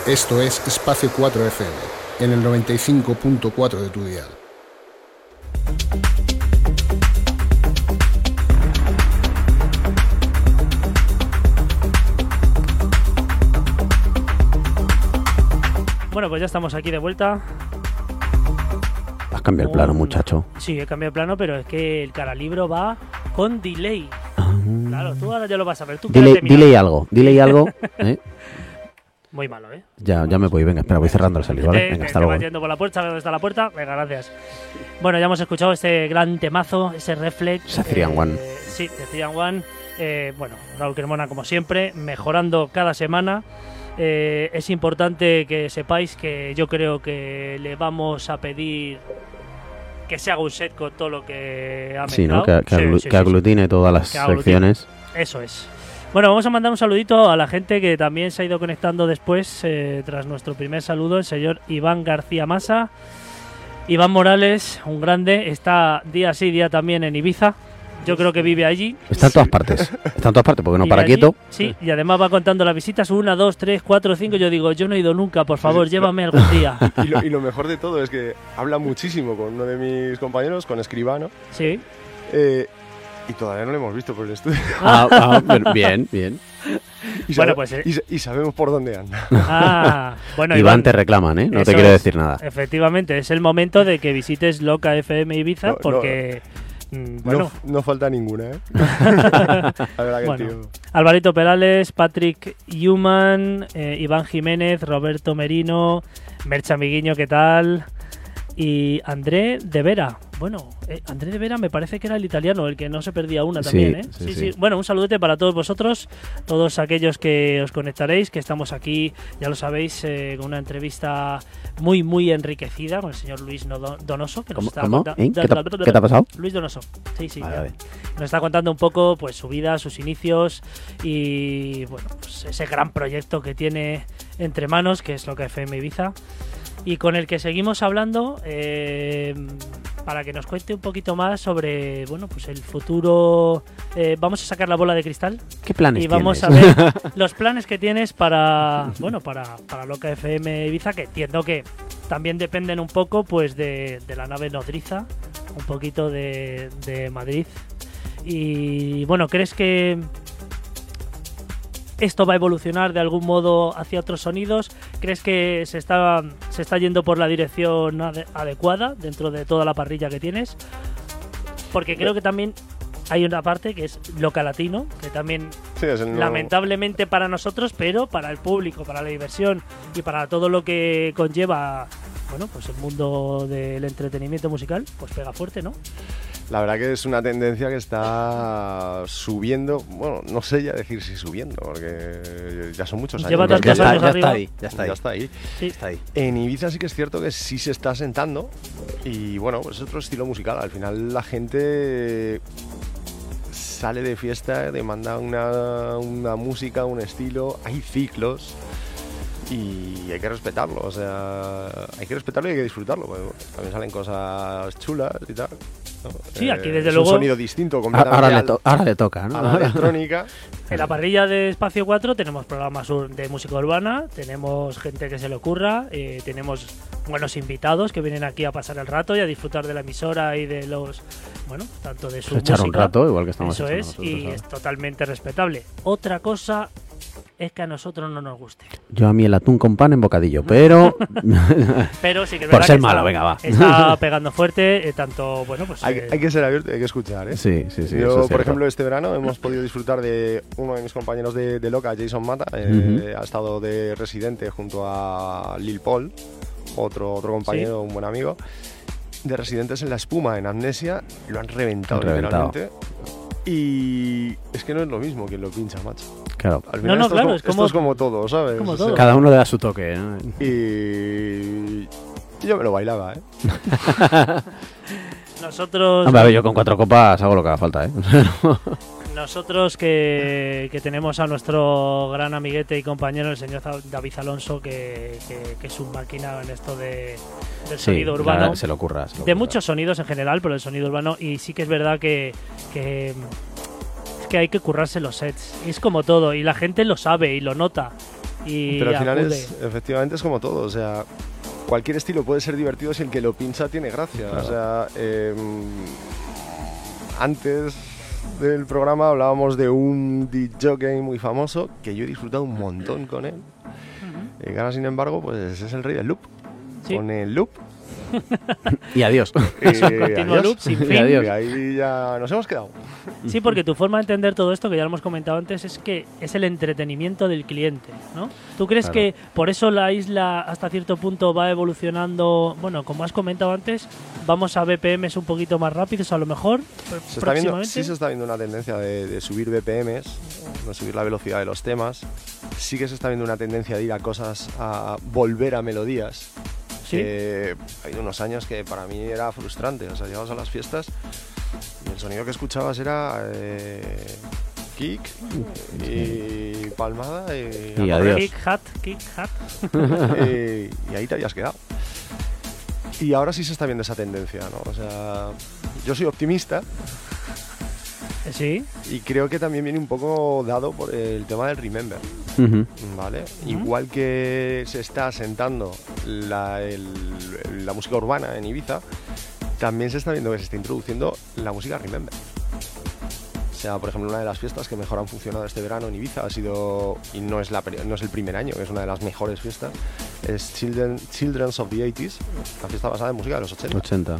Esto es Espacio 4 FM, en el 95.4 de tu dial. Bueno, pues ya estamos aquí de vuelta. Has cambiado el plano, muchacho. Sí, he cambiado de plano, pero es que el cara libro va con delay. Claro, tú ahora ya lo vas a ver. Tú Dile, dile algo, dile algo. ¿eh? Muy malo, ¿eh? Ya, ya me voy, venga, espera, voy cerrando el salir, ¿vale? Eh, Venga, hasta luego. yendo por la puerta, ¿sabes dónde está la puerta? Venga, gracias. Bueno, ya hemos escuchado este gran temazo, ese reflex. Ese Therian One. Sí, de One. Eh, bueno, Raúl Cremona, como siempre, mejorando cada semana. Eh, es importante que sepáis que yo creo que le vamos a pedir que se haga un set con todo lo que ha Sí, ¿no? Que, que Sí, aglu- sí, que aglutine todas las secciones. Eso es. Bueno, vamos a mandar un saludito a la gente que también se ha ido conectando después, eh, tras nuestro primer saludo, el señor Iván García Masa. Iván Morales, un grande, está día sí, día también en Ibiza. Yo creo que vive allí. Está en todas partes. Está en todas partes, porque no Vive para allí, quieto. Sí, y además va contando las visitas, una, dos, tres, cuatro, cinco. Yo digo, yo no he ido nunca, por favor, llévame algún día. Y lo, y lo mejor de todo es que habla muchísimo con uno de mis compañeros, con Escribano, Sí. eh, y todavía no lo hemos visto por el estudio. Ah, ah, pero bien, bien. Y, Bueno, sabe- pues, eh. y sa- y sabemos por dónde anda. Ah, bueno, Iván te reclaman, ¿eh? No te quiero decir nada. Efectivamente, es el momento de que visites Loca FM Ibiza No, porque, mm, bueno, No, no falta ninguna, ¿eh? La verdad que Bueno. el tío... Alvarito Perales, Patrick Human, eh, Iván Jiménez, Roberto Merino, Mercha Amiguiño, ¿qué tal? Y André de Vera. Bueno, eh, André de Vera me parece que era el italiano, el que no se perdía una Sí, también, ¿eh? sí, sí. Bueno, un saludete para todos vosotros, todos aquellos que os conectaréis, que estamos aquí, ya lo sabéis, eh, con una entrevista muy, muy enriquecida con el señor Luis Donoso, que nos está cómo? conta- ¿Eh? ¿Qué, te, ha- qué te ha pasado? Luis Donoso. Sí, sí. Vale. Nos está contando un poco pues su vida, sus inicios y bueno, pues ese gran proyecto que tiene entre manos, que es lo que FM Ibiza, y con el que seguimos hablando eh, para que nos cuente un poquito más sobre bueno, pues el futuro. eh, vamos a sacar la bola de cristal ¿Qué planes y vamos tienes? a ver los planes que tienes para bueno para, para Loca FM Ibiza, que entiendo que también dependen un poco pues de, de la nave nodriza, un poquito de, de Madrid. Y bueno, ¿crees que esto va a evolucionar de algún modo hacia otros sonidos? ¿Crees que se está, se está yendo por la dirección ade- adecuada dentro de toda la parrilla que tienes? Porque creo que también hay una parte que es loca latino, que también Sí, nuevo- lamentablemente para nosotros, pero para el público, para la diversión y para todo lo que conlleva, bueno, pues el mundo del entretenimiento musical, pues pega fuerte, ¿no? La verdad que es una tendencia que está subiendo, bueno, no sé ya decir si subiendo, porque ya son muchos años. Lleva ya, está, años ya está ahí, ya está ahí. Ya está ahí. Sí. Está ahí. En Ibiza sí que es cierto que sí se está sentando y bueno, pues es otro estilo musical. Al final la gente sale de fiesta, demanda una, una música, un estilo, hay ciclos y hay que respetarlo, o sea, hay que respetarlo y hay que disfrutarlo. porque, también salen cosas chulas y tal. ¿No? Sí, aquí desde es luego- un sonido distinto Ahora, completamente ahora le al- to- ahora le toca, ¿no? a la electrónica. En la parrilla de Espacio 4 tenemos programas de música urbana, tenemos gente que se le ocurra, eh, tenemos buenos invitados que vienen aquí a pasar el rato y a disfrutar de la emisora y de los, bueno, tanto de su echar un rato, igual que estamos Eso es, nosotros y ahora. es totalmente respetable. Otra cosa es que a nosotros no nos guste. Yo a mí el atún con pan en bocadillo, pero Pero sí que es Por verdad ser que malo, está, venga, va. está pegando fuerte, eh, tanto, bueno, pues... Hay, eh, hay que ser abierto hay que escuchar, ¿eh? sí, sí, sí. Yo, por cierto. ejemplo, este verano hemos podido disfrutar de uno de mis compañeros de, de Loca, Jason Mata. eh. Ha estado de residente junto a Lil Paul, otro, otro compañero, un buen amigo. De residentes en La Espuma, en Amnesia, lo han reventado, Han reventado. literalmente. Y es que no es lo mismo quien lo pincha, macho. Claro, Al No, no, esto, claro, es es como, como- esto es como todo, ¿sabes? como O sea, todo. cada uno le da su toque. ¿no? Y yo me lo bailaba, ¿eh? Nosotros, Hombre, a ver, yo con cuatro copas hago lo que haga falta, ¿eh? nosotros que, que tenemos a nuestro gran amiguete y compañero, el señor David Alonso, que, que- que es un máquina en esto de, del sí, sonido urbano. se lo ocurra. de ocurra. muchos sonidos en general, pero el sonido urbano. Y sí que es verdad que, que, es que hay que currarse los sets. Y es como todo, y la gente lo sabe y lo nota. y Pero al final acude. es, efectivamente es como todo, o sea, cualquier estilo puede ser divertido si el que lo pincha tiene gracia. O sea, eh, antes del programa hablábamos de un DJ muy famoso que yo he disfrutado un montón con él. Y que ahora, sin embargo, pues es el rey del loop. Sí. Con el loop. Y adiós. y Continuo adiós. loop sin Y fin. adiós. Y ahí ya nos hemos quedado. Sí, porque tu forma de entender todo esto, que ya lo hemos comentado antes, es que es el entretenimiento del cliente, ¿no? ¿Tú crees Claro. que por eso la isla hasta cierto punto va evolucionando? Bueno, como has comentado antes, vamos a BPMs un poquito más rápidos a lo mejor Se está viendo, sí se está viendo una tendencia de, de subir BPMs, de subir la velocidad de los temas. Sí que se está viendo una tendencia de ir a cosas, a volver a melodías. Sí. Que hay unos años que para mí era frustrante. O sea, llegabas a las fiestas y el sonido que escuchabas era eh, kick y palmada y, adiós. Kick hat, kick hat. y, y ahí te habías quedado. Y ahora sí se está viendo esa tendencia, ¿no? O sea, yo soy optimista Sí, Y creo que también viene un poco dado por el tema del Remember. ¿vale? Igual que se está asentando la, el- la música urbana en Ibiza, también se está viendo que se está introduciendo la música Remember. O sea, por ejemplo, una de las fiestas que mejor han funcionado este verano en Ibiza ha sido, y no es, la, no es el primer año, es una de las mejores fiestas, es Children, Children's of the 80s, la fiesta basada en música de los 80 80.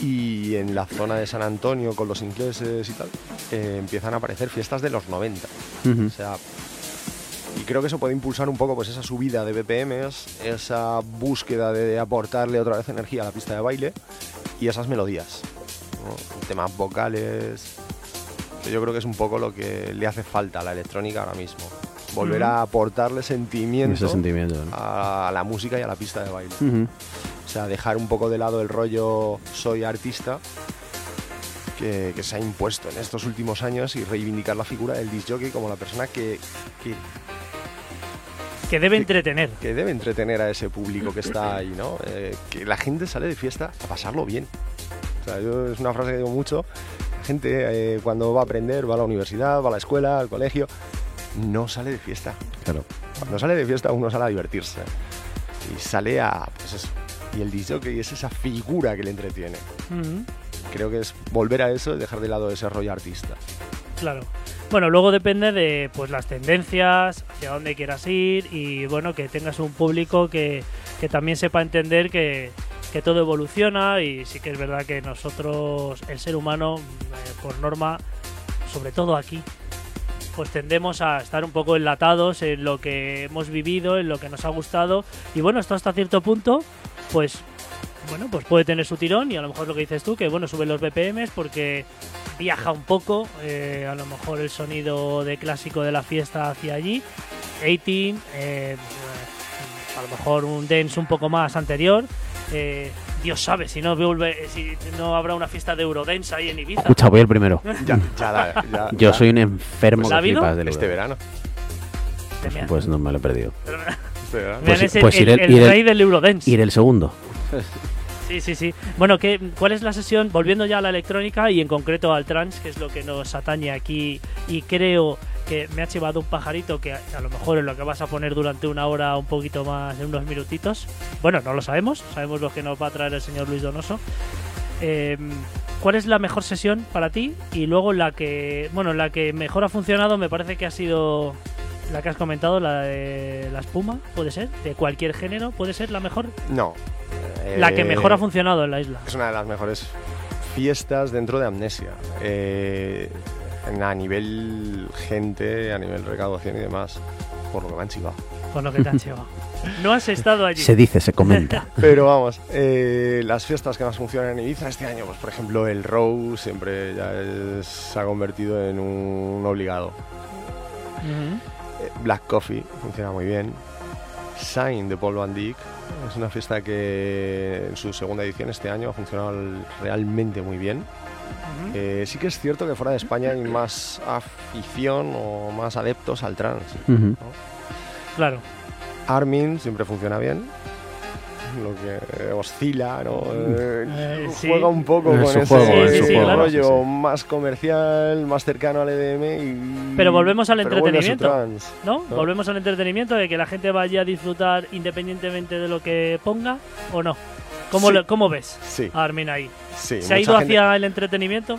y en la zona de San Antonio con los ingleses y tal eh, empiezan a aparecer fiestas de los 90 Ujú. o sea y creo que eso puede impulsar un poco pues esa subida de BPMs esa búsqueda de aportarle otra vez energía a la pista de baile y esas melodías ¿no? temas vocales yo creo que es un poco lo que le hace falta a la electrónica ahora mismo volver a aportarle sentimiento Ese sentimiento. ¿no? a la música y a la pista de baile Ujú. o sea, dejar un poco de lado el rollo soy artista que, que se ha impuesto en estos últimos años y reivindicar la figura del disc jockey como la persona que, que, que debe Que- entretener. que debe entretener a ese público que está ahí, ¿no? Eh, que la gente sale de fiesta a pasarlo bien. O sea, yo es una frase que digo mucho. Gente eh, cuando va a aprender, va a la universidad, va a la escuela, al colegio, no sale de fiesta. Claro. Cuando sale de fiesta uno sale a divertirse. Y sale a... Pues eso. Y el disc jockey es esa figura que le entretiene. Ujú. Creo que es volver a eso y dejar de lado ese rollo artista. Claro. Bueno, luego depende de pues las tendencias, hacia dónde quieras ir y bueno, que tengas un público que, que también sepa entender que, que todo evoluciona y sí que es verdad que nosotros, el ser humano, eh, por norma, sobre todo aquí, pues tendemos a estar un poco enlatados en lo que hemos vivido, en lo que nos ha gustado. Y bueno, esto hasta cierto punto, pues bueno, pues puede tener su tirón y a lo mejor lo que dices tú, que bueno, sube los BPMs porque viaja un poco, eh, a lo mejor el sonido de clásico de la fiesta hacia allí, 18, eh, a lo mejor un dance un poco más anterior, eh, Dios sabe si no vuelve, si no habrá una fiesta de Eurodance ahí en Ibiza. Escucha, voy el primero. Ya, ya, la- ya- Yo ya soy un enfermo ¿La ha que habido? flipas del Este Euro. verano. Pues, Pues no me lo he perdido. Este pues- es pues el- rey del Eurodance. Ir el segundo. Sí, sí, sí. Bueno, ¿qué, ¿cuál es la sesión? Volviendo ya a la electrónica y en concreto al trance, que es lo que nos atañe aquí. Y creo que me ha llevado un pajarito que a, lo mejor es lo que vas a poner durante una hora, un poquito más, en unos minutitos. Bueno, no lo sabemos. Sabemos lo que nos va a traer el señor Luis Donoso. Eh, ¿Cuál es la mejor sesión para ti? Y luego la que, bueno, la que mejor ha funcionado me parece que ha sido la que has comentado, la de la espuma, puede ser, de cualquier género, puede ser la mejor, No. la que Eh, mejor ha funcionado en la isla. Es una de las mejores fiestas dentro de Amnesia. Eh, a nivel gente, a nivel recaudación y demás. Por lo que me han chivado. Con lo que te han llevado. No has estado allí. Se dice, se comenta. Pero vamos, eh, las fiestas que más funcionan en Ibiza este año, pues por ejemplo el Row siempre ya es- se ha convertido en un obligado. Eh, Black Coffee funciona muy bien. Sign de Paul Van Dyck es una fiesta que en su segunda edición este año ha funcionado realmente muy bien. Eh, sí que es cierto que fuera de España hay más afición o más adeptos al trance. Ujú. Claro. Armin siempre funciona bien. Lo que oscila, ¿no? Eh, Eh, Sí. juega un poco Es con ese juego, rollo Sí, sí. más comercial, más cercano al EDM y... Pero volvemos al pero entretenimiento. ¿No? Volvemos al entretenimiento de que la gente vaya a disfrutar independientemente de lo que ponga o no. ¿Cómo, Sí. lo- cómo ves Sí, a Armin ahí? sí. ¿Se ha ido gente- hacia el entretenimiento?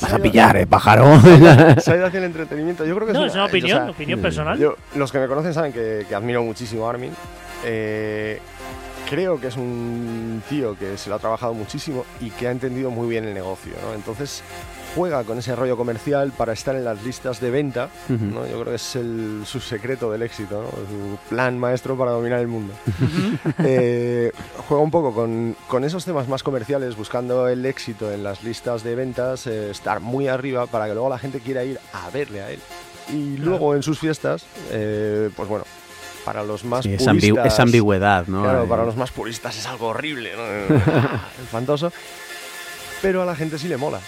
Vas a pillar, eh, pájaro. Se ha ido hacia el entretenimiento. Yo creo que No, es es una opinión, o sea, opinión personal. Yo, los que me conocen saben que, que admiro muchísimo a Armin. Eh, creo que es un tío que se lo ha trabajado muchísimo y que ha entendido muy bien el negocio. ¿no? Entonces juega con ese rollo comercial para estar en las listas de venta. ¿no? Yo creo que es el, su secreto del éxito, ¿no? su plan maestro para dominar el mundo. Eh, juega un poco con, con esos temas más comerciales, buscando el éxito en las listas de ventas, eh, estar muy arriba para que luego la gente quiera ir a verle a él. Y luego en sus fiestas, eh, pues bueno, para los más Sí, puristas... esa ambigüedad, ¿no? Claro, Eh, para los más puristas es algo horrible, ¿no? espantoso. Pero a la gente sí le mola.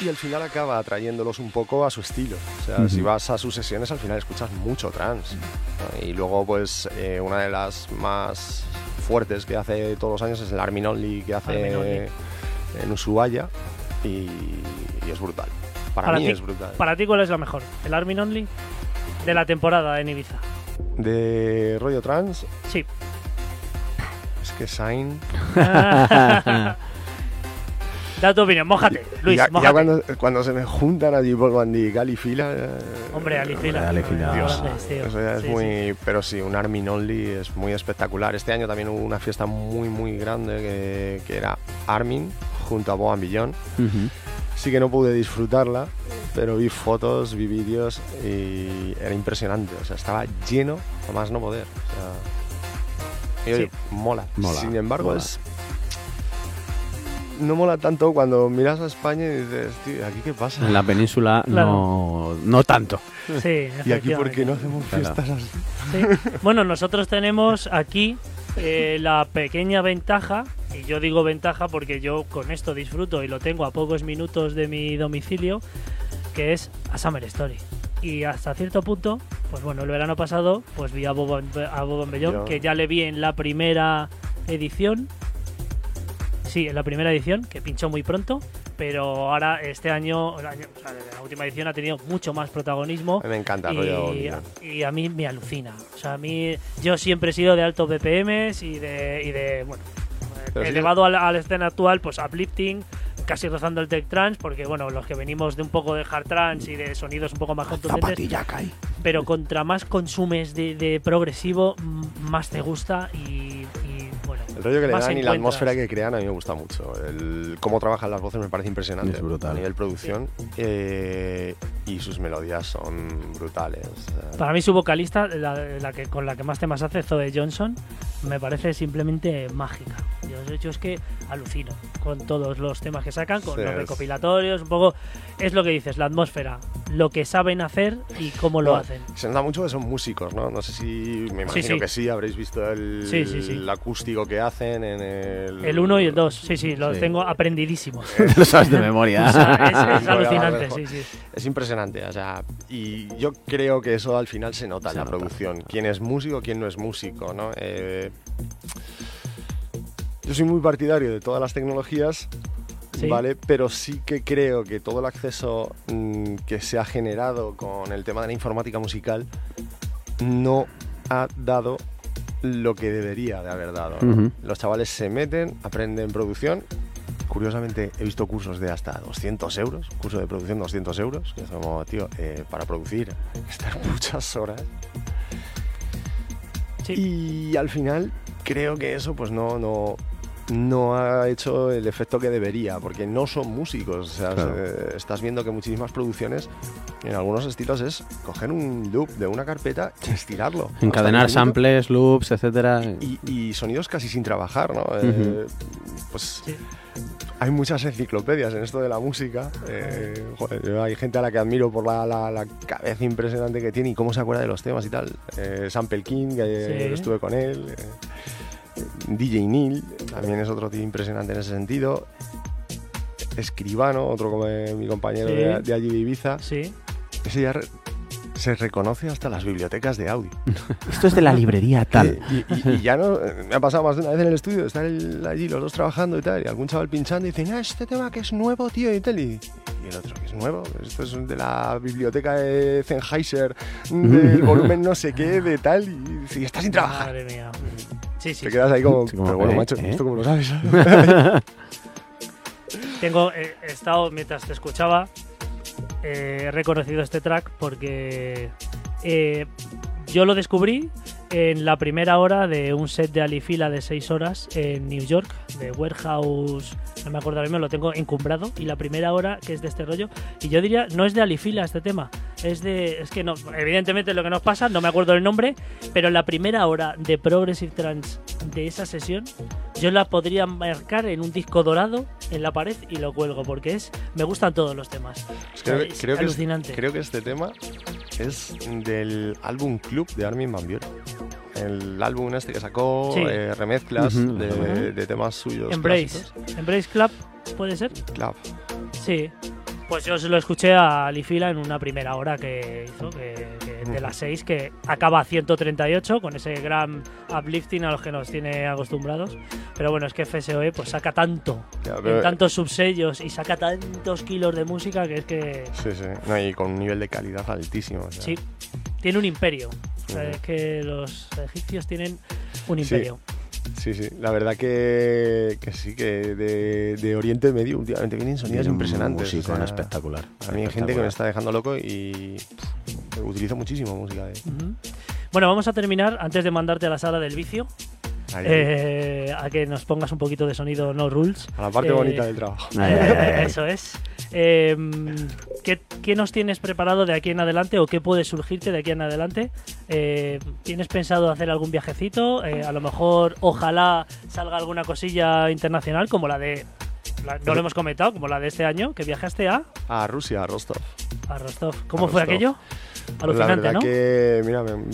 Y al final acaba atrayéndolos un poco a su estilo. O sea, Ujú. si vas a sus sesiones, al final escuchas mucho trance. ¿no? Y luego, pues, eh, una de las más fuertes que hace todos los años es el Armin Only que hace Armin Only. en Ushuaia. Y, y es brutal. Para, Para mí ti- es brutal. Para ti, ¿cuál es la mejor? ¿El Armin Only? De la temporada en Ibiza. De rollo trans, Sí. es que Sain. da tu opinión, mójate, Luis, ya, cuando, cuando se me juntan allí Dyke, Ali Fila. eh, Hombre, Alicila. Hombre, Alicila. Dios, Grandes, tío. Eso ya es Sí, muy. Pero sí, un Armin Only es muy espectacular. Este año también hubo una fiesta muy, muy grande que, que era Armin junto a Boan Billón. ujú. Sí que no pude disfrutarla, pero vi fotos, vi vídeos y era impresionante. O sea, estaba lleno a más no poder. O sea, y oye, mola. Mola, Sin embargo, mola. es. No mola tanto cuando miras a España y dices, tío, ¿aquí qué pasa? En la península Claro. no, no tanto. Sí, ¿Y aquí por qué no hacemos Claro. fiestas así? Sí. Bueno, nosotros tenemos aquí eh, la pequeña ventaja, y yo digo ventaja porque yo con esto disfruto y lo tengo a pocos minutos de mi domicilio, que es a Summer Story. Y hasta cierto punto, pues bueno, el verano pasado, pues vi a Bob, a Bob Bellón, que ya le vi en la primera edición. Sí, en la primera edición, que pinchó muy pronto, pero ahora este año, el año- o sea, la última edición ha tenido mucho más protagonismo. Me encanta rollo Y, y a mí me alucina. O sea, a mí yo siempre he sido de altos BPMs y de, y de bueno, Pero sí- elevado a la, a la escena actual, pues uplifting, casi rozando el tech trance, porque bueno, los que venimos de un poco de hard trance y de sonidos un poco más contundentes, pero contra más consumes de, de progresivo, m- más te gusta y. El rollo que le dan y la atmósfera que crean a mí me gusta mucho. El, cómo trabajan las voces me parece impresionante Es brutal. a nivel producción eh, y sus melodías son brutales. Para mí su vocalista, la, la que, con la que más temas hace, Zoe Johnson, me parece simplemente mágica. Yo, yo es que alucino con todos los temas que sacan, con Sí, los recopilatorios, un poco... Es lo que dices, la atmósfera, lo que saben hacer y cómo lo No, hacen. Se nota mucho que son músicos, ¿no? No sé si, me imagino sí. que sí, habréis visto el, Sí, sí, sí. el acústico que hacen en el... El 1 y el 2, sí, sí, los Sí. tengo aprendidísimos. Lo sabes de memoria. O sea, es, alucinante, sí, sí. Es impresionante, o sea, y yo creo que eso al final se nota Se en la nota, producción. Quién es músico, quién no es músico, ¿no? Eh, yo soy muy partidario de todas las tecnologías, Sí. ¿vale? Pero sí que creo que todo el acceso mm, que se ha generado con el tema de la informática musical no ha dado lo que debería de haber dado. ¿no? Los chavales se meten, aprenden producción. Curiosamente, he visto cursos de hasta 200 euros, curso de producción 200 euros, que es como, tío, eh, para producir estar muchas horas. Sí. Y al final creo que eso pues no, no, no ha hecho el efecto que debería, porque no son músicos. O sea, Claro. se- estás viendo que muchísimas producciones, en algunos estilos, es coger un loop de una carpeta y estirarlo. Encadenar samples, loops, etcétera. Y, y sonidos casi sin trabajar, ¿no? Eh, pues hay muchas enciclopedias en esto de la música. eh, joder, hay gente a la que admiro por la, la- la cabeza impresionante que tiene y cómo se acuerda de los temas y tal. Eh, Sample King, que Sí. estuve con él. eh, DJ Neil, también es otro tío impresionante en ese sentido. Escribano, otro como eh, mi compañero Sí. de, de allí de Ibiza. Sí, Ese ya re- se reconoce hasta las bibliotecas de Audi. Esto es de la librería tal. Y, y- y ya no, me ha pasado más de una vez en el estudio, el- allí los dos trabajando y tal, y algún chaval pinchando y dice, no, este tema que es nuevo, tío, y tal, y, y el otro que es nuevo, esto es de la biblioteca de Sennheiser, del volumen no sé qué, de tal, y "Y estás sin trabajar. Madre mía. Sí, sí. Te quedas ahí como, Sí, como, pero bueno, ¿eh? macho, ¿eh? ¿esto cómo lo sabes? Tengo, eh, he estado, mientras te escuchaba, eh, he reconocido este track porque eh, yo lo descubrí en la primera hora de un set de Alifila de 6 horas en New York, de Warehouse, no me acuerdo ahora mismo, lo tengo encumbrado, y la primera hora que es de este rollo, y yo diría, no es de Alifila este tema, es de, es que no, evidentemente lo que nos pasa, no me acuerdo el nombre, pero la primera hora de Progressive Trance de esa sesión, yo la podría marcar en un disco dorado en la pared y lo cuelgo, porque es, me gustan todos los temas. creo, Es creo que es- alucinante. creo que este tema es del álbum Club de Armin Van Buuren. El álbum este que sacó, Sí. eh, remezclas de, temas suyos. Embrace. clásicos. Embrace Club, ¿puede ser? Club. Sí. Pues yo se lo escuché a Alifila en una primera hora que hizo, que, que de las 6, que acaba a 138 con ese gran uplifting a los que nos tiene acostumbrados. Pero bueno, es que FSOE pues saca tanto, Ya, en tantos subsellos y saca tantos kilos de música que es que Sí, sí. No, y con un nivel de calidad altísimo. o sea. sí, tiene un imperio. O sea, es que los egipcios tienen un imperio. Sí, sí. La verdad que, que sí, que de, de Oriente Medio últimamente vienen sonidos impresionantes. o musicón sea, espectacular. A mí hay gente que me está dejando loco y pff, utilizo muchísimo música de Ujú. Bueno, vamos a terminar antes de mandarte a la sala del vicio. eh, a que nos pongas un poquito de sonido no rules. a la parte eh, bonita del trabajo. Eso es. Eh, ¿qué, qué nos tienes preparado de aquí en adelante o qué puede surgirte de aquí en adelante? Eh, ¿Tienes pensado hacer algún viajecito? Eh, a lo mejor, ojalá salga alguna cosilla internacional como la de... la- no lo hemos comentado, como la de este año, que viajaste a, A Rusia, a Rostov. a Rostov. ¿Cómo A fue Rostov. aquello? Pues la Alucinante, verdad ¿no? que, mira, me-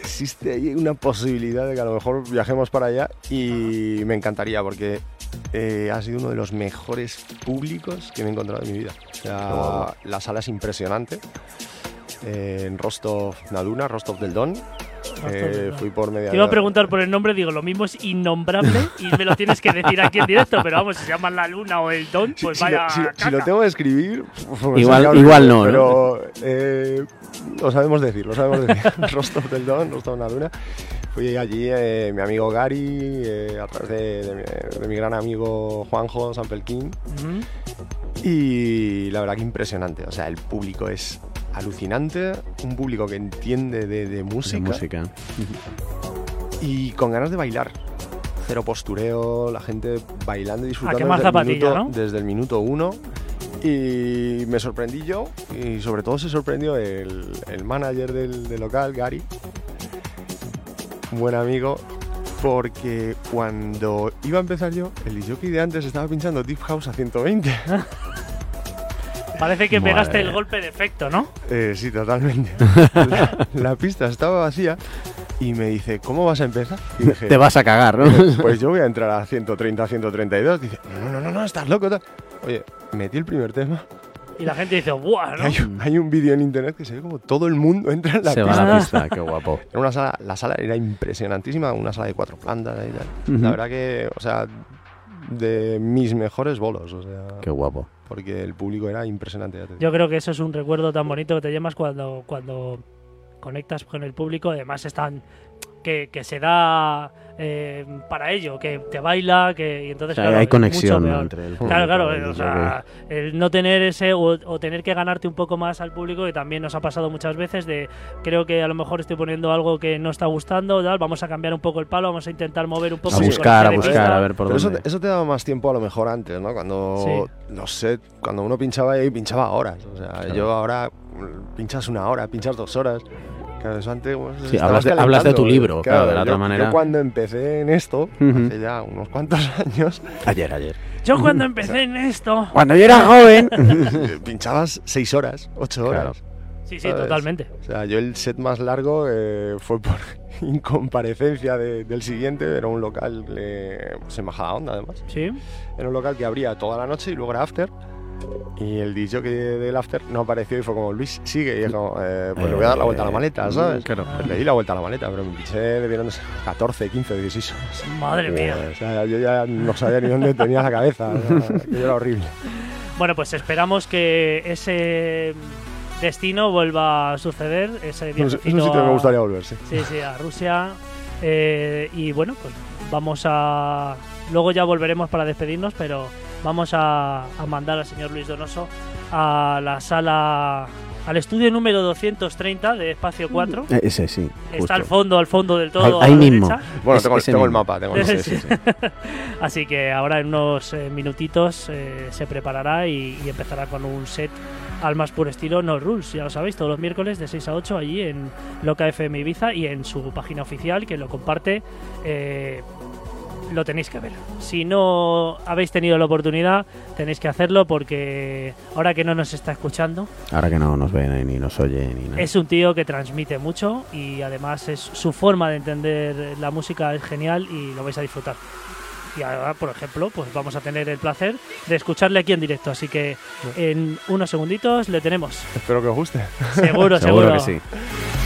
existe ahí una posibilidad de que a lo mejor viajemos para allá y me encantaría porque eh, ha sido uno de los mejores públicos que me he encontrado en mi vida. O sea, la sala es impresionante. Eh, en Rostov Naduna, Rostov del Don. Rostov Eh, del Don. fui por media Te iba a preguntar por el nombre, digo, lo mismo es innombrable y me lo tienes que decir aquí en directo, pero vamos, si se llama la luna o el don, Si, pues si vaya. lo, si lo- si lo tengo que escribir, pues Igual- sería igual no, ¿no? Pero eh, lo sabemos decir, lo sabemos decir. Rostov del Don, Rostov Naduna. Fui allí, eh, mi amigo Gary, eh, a través de, de mi, de mi gran amigo Juanjo Sampelkin. Ujú. Y la verdad que impresionante. O sea, el público es alucinante. Un público que entiende de, de música, De música. y con ganas de bailar. Cero postureo, la gente bailando y disfrutando quemar desde, el minuto, ¿no? desde el minuto uno. Y me sorprendí yo, y sobre todo se sorprendió el, el manager del, del local, Gary, un buen amigo, porque cuando iba a empezar yo, el jockey de antes estaba pinchando Deep House a 120. Parece que Madre pegaste el golpe de efecto, ¿no? Eh, sí, totalmente. la, la pista estaba vacía y me dice, ¿cómo vas a empezar? Y dije, Te vas a cagar, ¿no? Pues yo voy a entrar a 130, 132. Dice, no, no, no, no, estás loco. tal". Oye, metí el primer tema. Y la gente dice, ¡buah! ¿no? hay, un- hay un vídeo en internet que se ve como todo el mundo entra en la Se va pista. a la pista, qué guapo. Era una sala, la sala era impresionantísima, una sala de cuatro plantas. y tal. La verdad que, o sea, de mis mejores bolos, o sea, Qué guapo. porque el público era impresionante. ya te digo. Yo creo que eso es un recuerdo tan bonito que te llevas cuando, cuando conectas con el público. Además, están que, que se da eh, para ello, que te baila, que y O entonces sea, claro, hay conexión entre el Claro, público claro, el o sea, el no tener ese o, o tener que ganarte un poco más al público, que también nos ha pasado muchas veces de creo que a lo mejor estoy poniendo algo que no está gustando, tal, vamos a cambiar un poco el palo, vamos a intentar mover un poco a buscar, a buscar, a ver por Pero eso, dónde. eso te daba más tiempo a lo mejor antes, ¿no? Cuando, no sé, cuando uno pinchaba ahí, pinchaba horas. O sea, Claro. yo ahora pinchas una hora, pinchas dos horas. Claro, eso antes pues, Sí, hablas de- hablas de tu libro, claro, de la yo- otra manera. Yo cuando empecé en esto, Ujú. hace ya unos cuantos años, Ayer, ayer. Yo cuando empecé en esto... Cuando yo era joven. pinchabas seis horas, ocho horas. Claro. Sí, sí, ¿sabes? totalmente. O sea, yo el set más largo eh, fue por incomparecencia de- del siguiente. Era un local, eh, pues en Majadahonda además. Sí. Era un local que abría toda la noche y luego era after. Y el dicho que del after no apareció y fue como, Luis, sigue. Y es como, eh, pues le voy a dar la vuelta a la maleta, ¿sabes? Claro. Pues le di la vuelta a la maleta, pero me pinché, debieron de ser 14, 15, 16 horas. Madre mía. O sea, yo ya no sabía ni dónde tenía la cabeza. o sea, aquello era horrible. Bueno, pues esperamos que ese destino vuelva a suceder. Ese Es un sitio que me gustaría volver, sí. Sí, sí, a Rusia. Eh, y bueno, pues vamos a. Luego ya volveremos para despedirnos, pero vamos a, a mandar al señor Luis Donoso a la sala. Al estudio número 230 de Espacio 4. Eh, Ese sí. Está justo. al fondo, al fondo del todo. Ahí a la mismo. derecha. Bueno, Es- tengo, ese tengo el mapa, tengo el Sí, mapa. Sí, sí, sí. Así que ahora en unos eh, minutitos eh, se preparará y, y empezará con un set al más puro estilo No Rules. Ya lo sabéis, todos los miércoles de 6 a 8 allí en Loca FM Ibiza y en su página oficial que lo comparte. eh, lo tenéis que ver. Si no habéis tenido la oportunidad, tenéis que hacerlo porque ahora que no nos está escuchando, Ahora que no nos ven ni nos oye ni nada. es un tío que transmite mucho y además es su forma de entender la música es genial y lo vais a disfrutar. Y ahora, por ejemplo, pues vamos a tener el placer de escucharle aquí en directo. Así que en unos segunditos le tenemos. Espero que os guste. Seguro, seguro. Seguro que sí.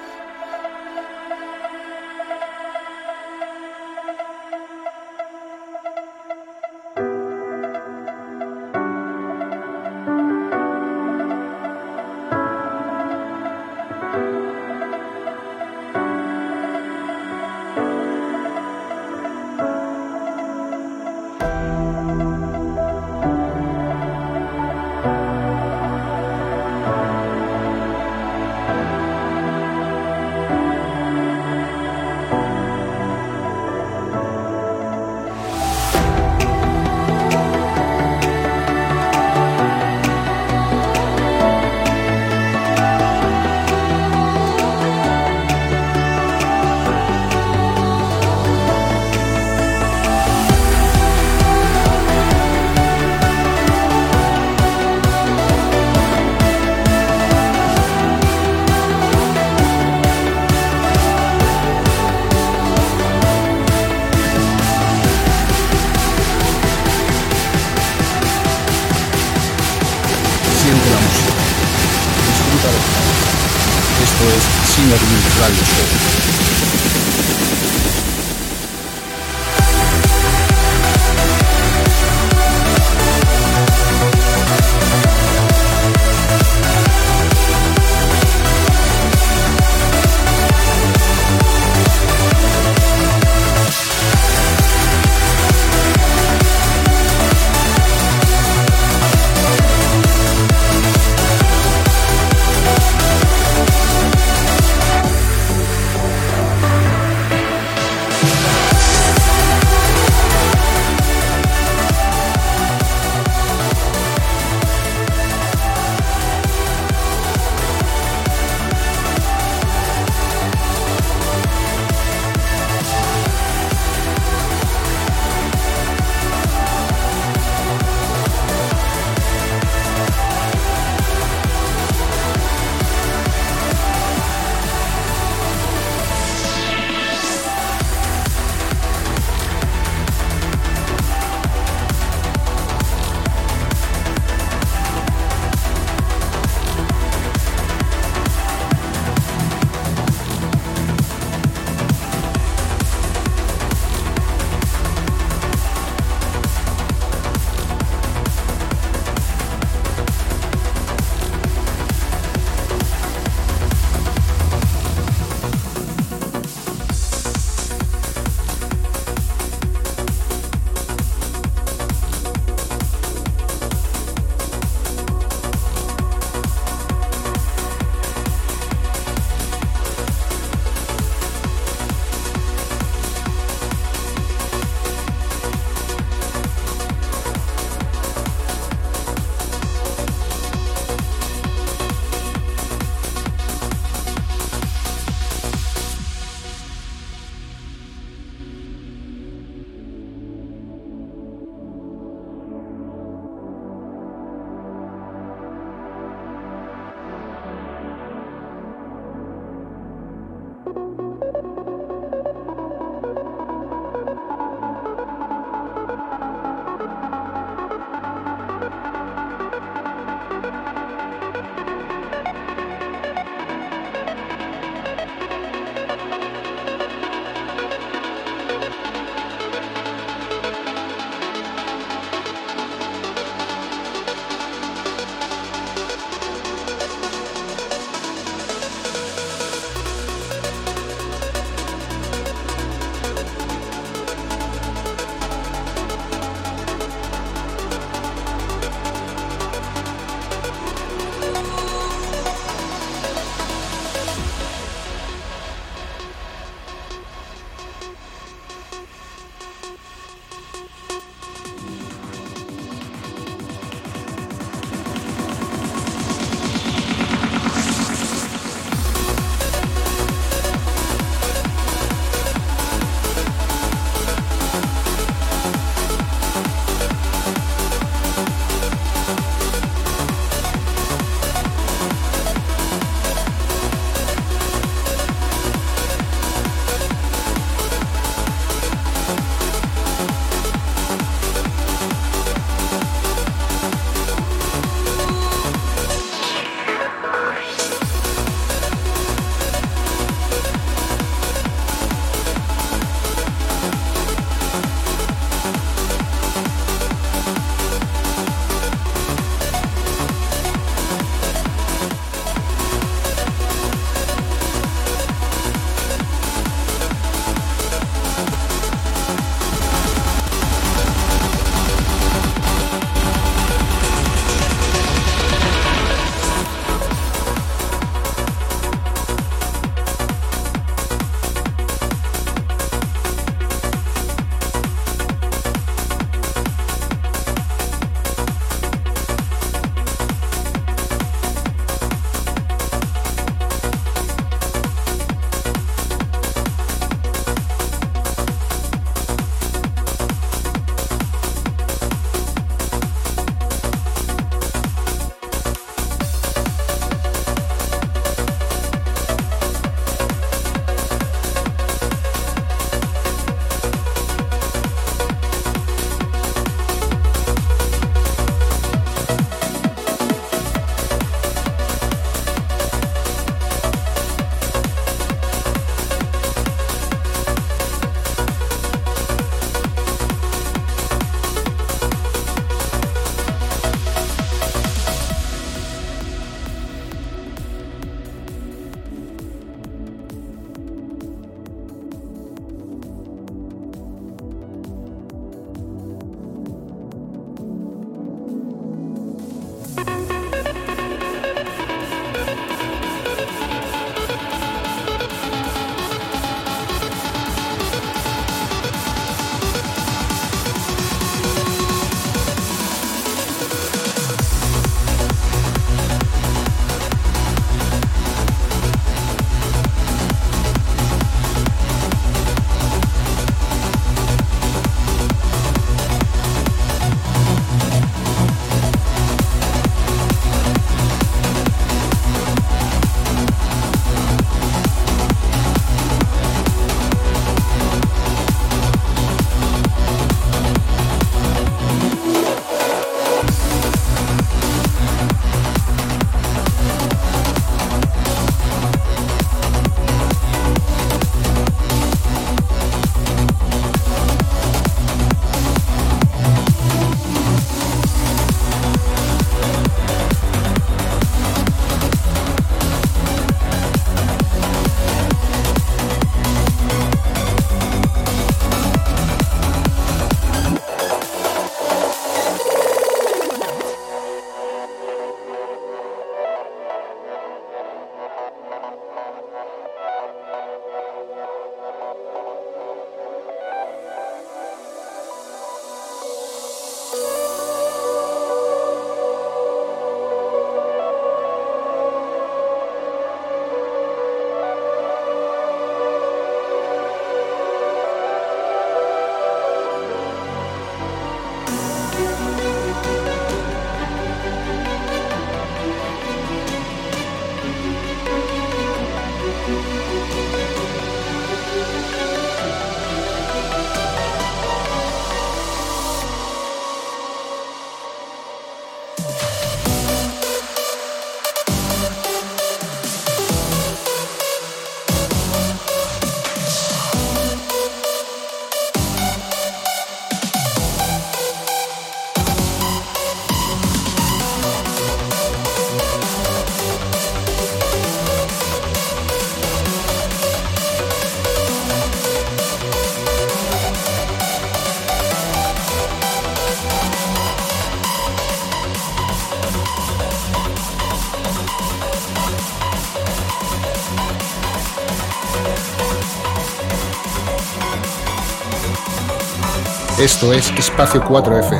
Esto es Espacio 4F,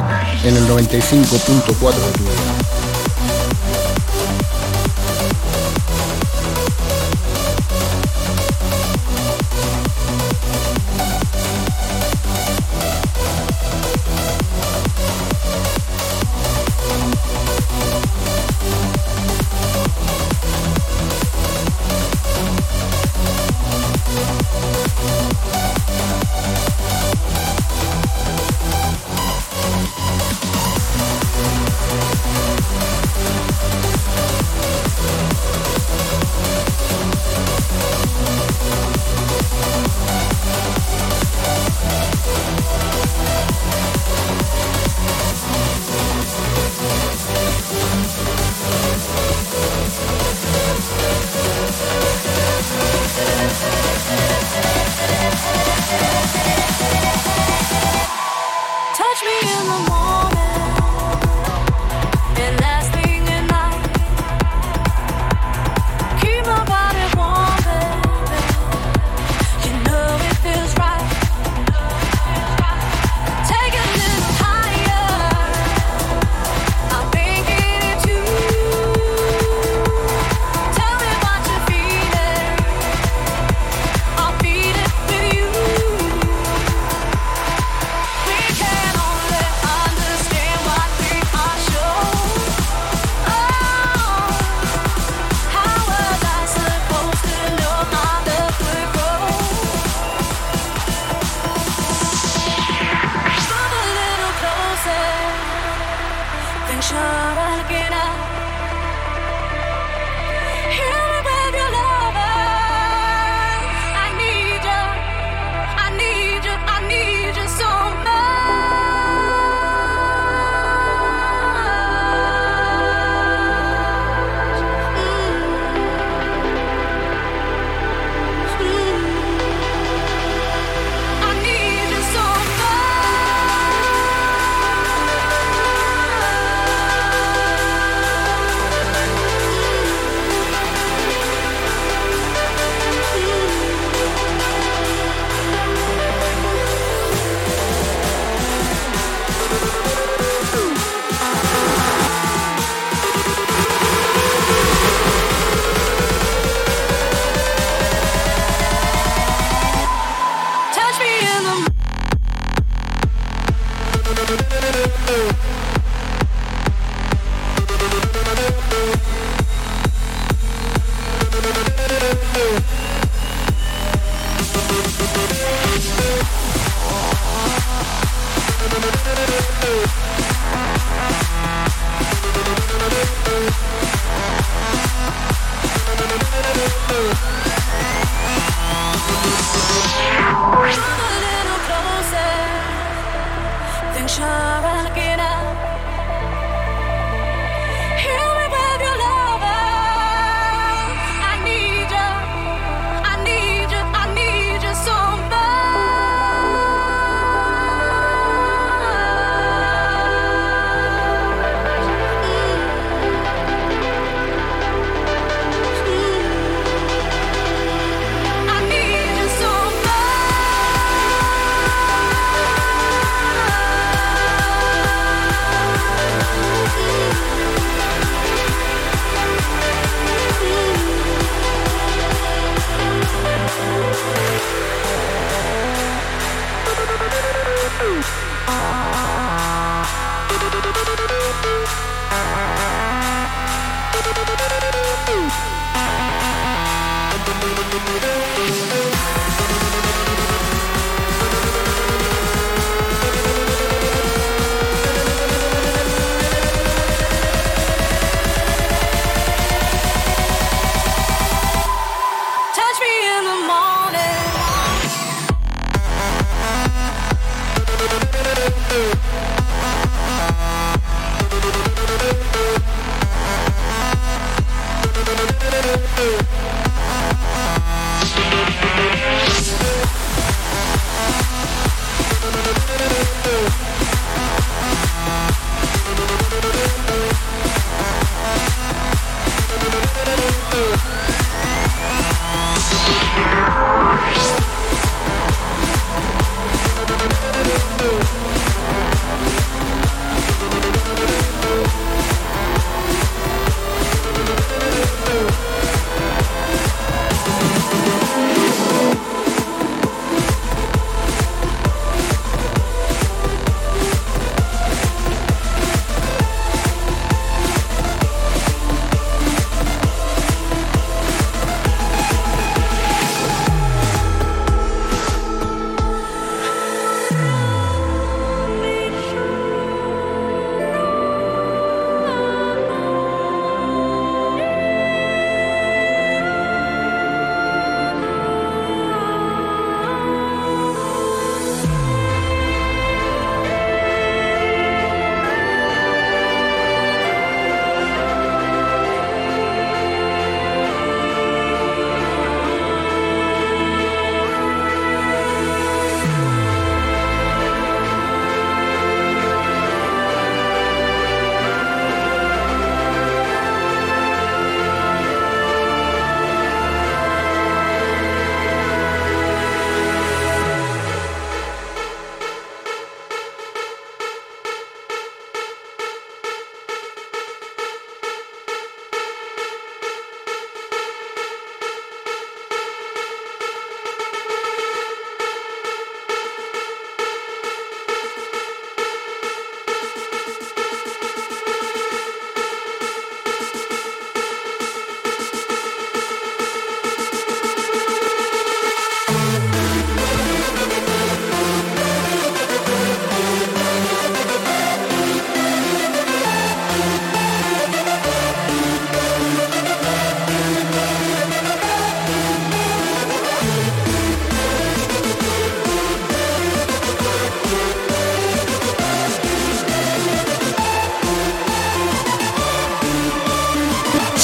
en el 95.4 de tu vida.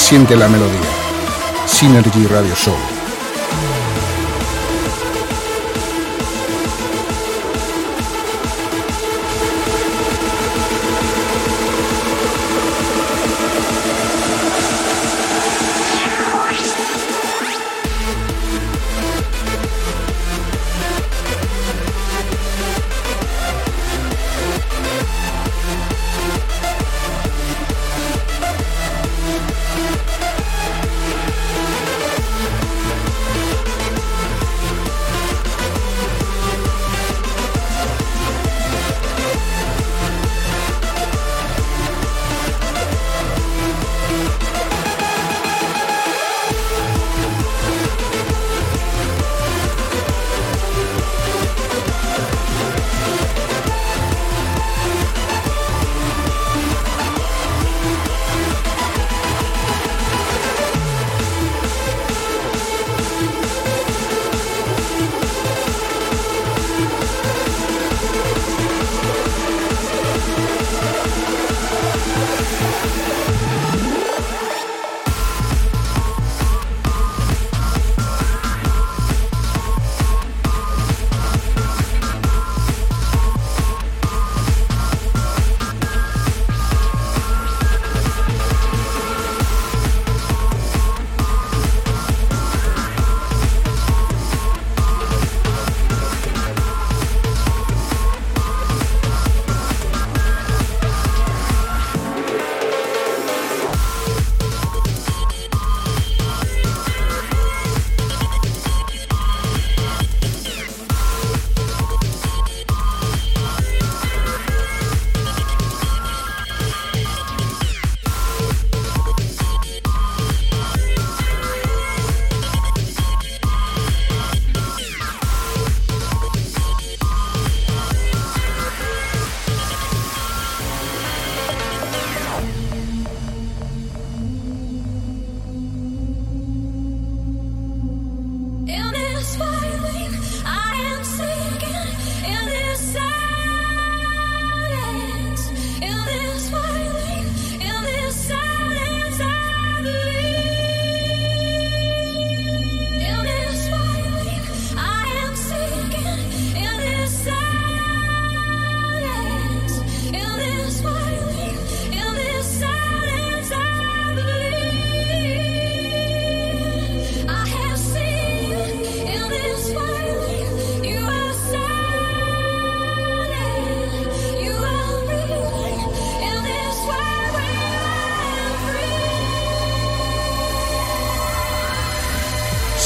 Siente la melodía. Synergy Radio Show.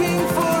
looking for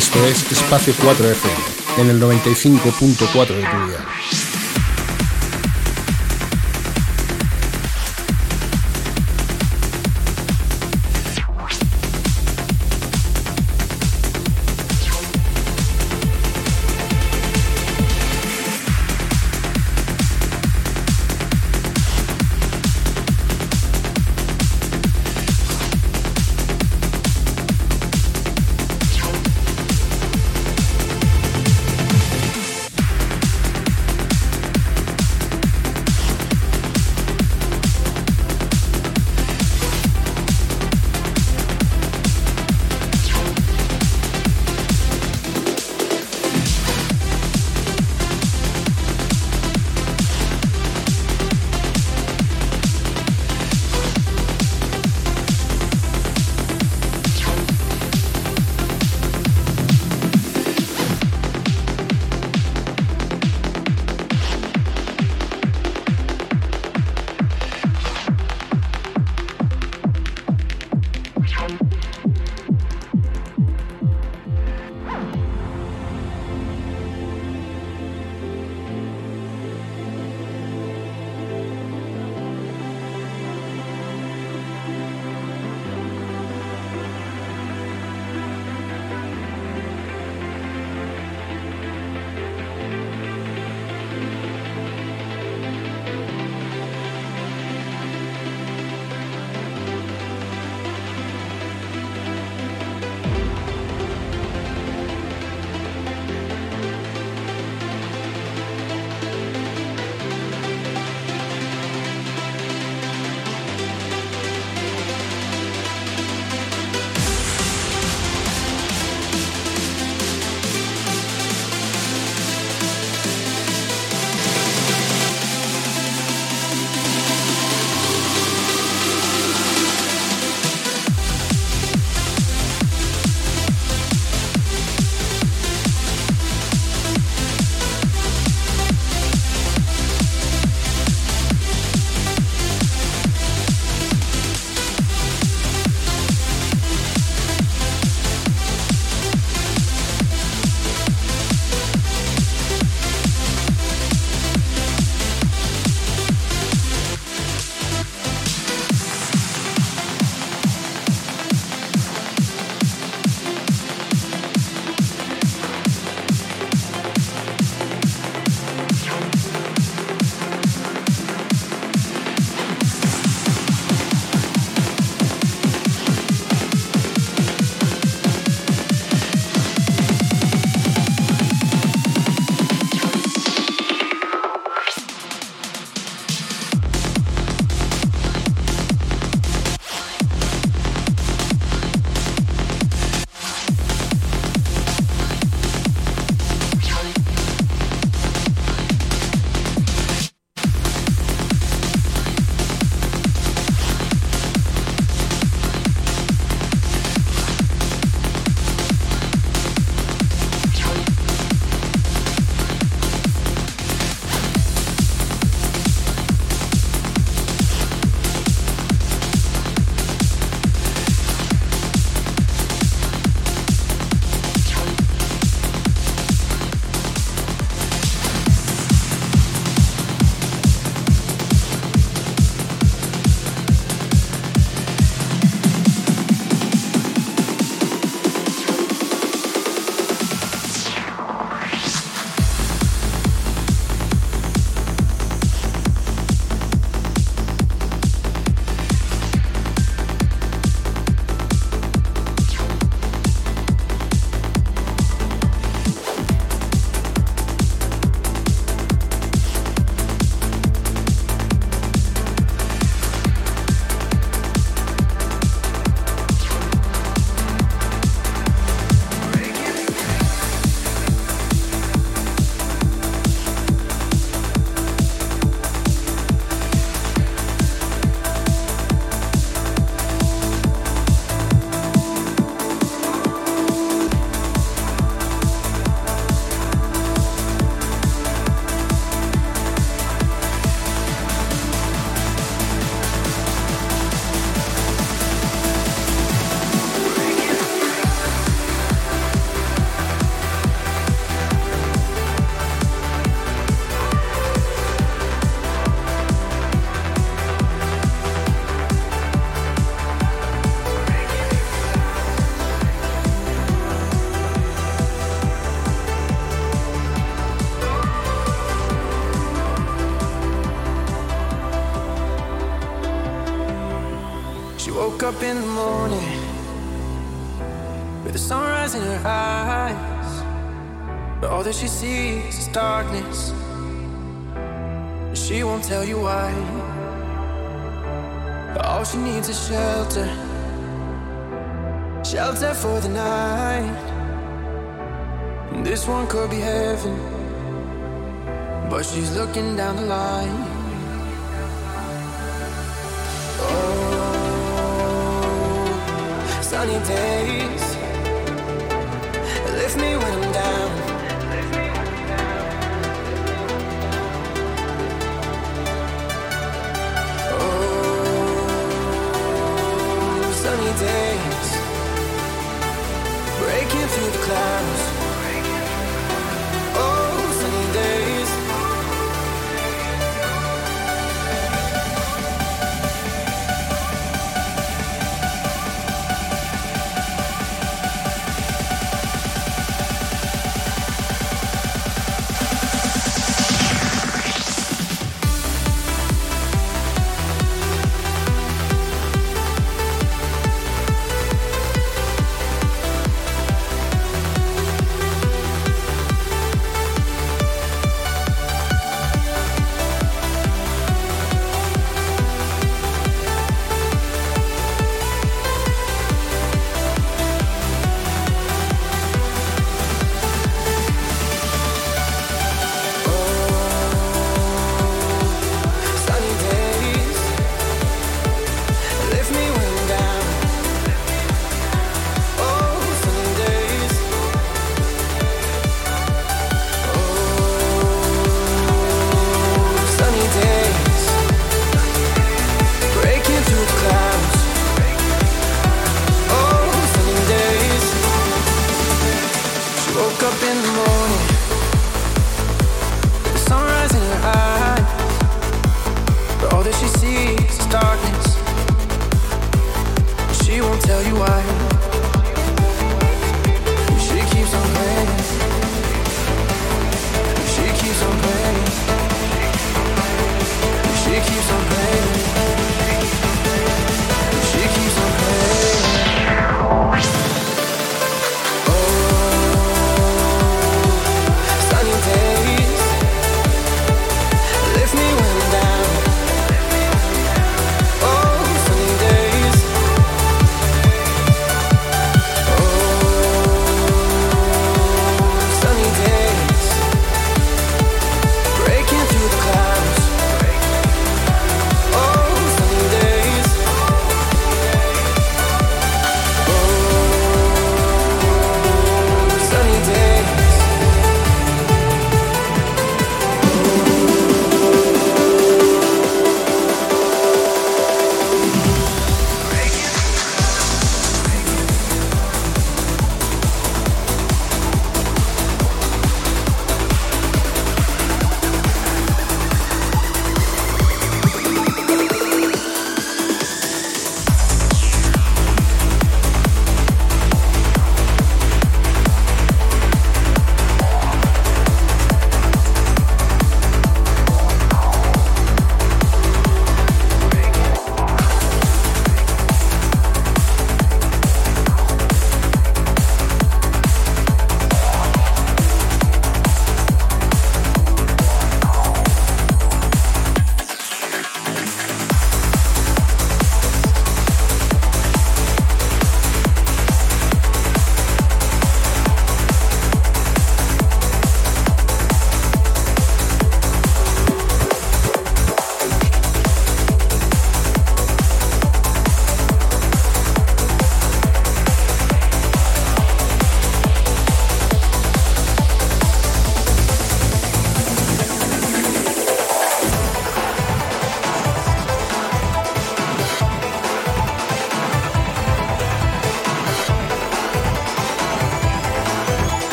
Esto es Espacio 4F, en el 95.4 de tu día. She sees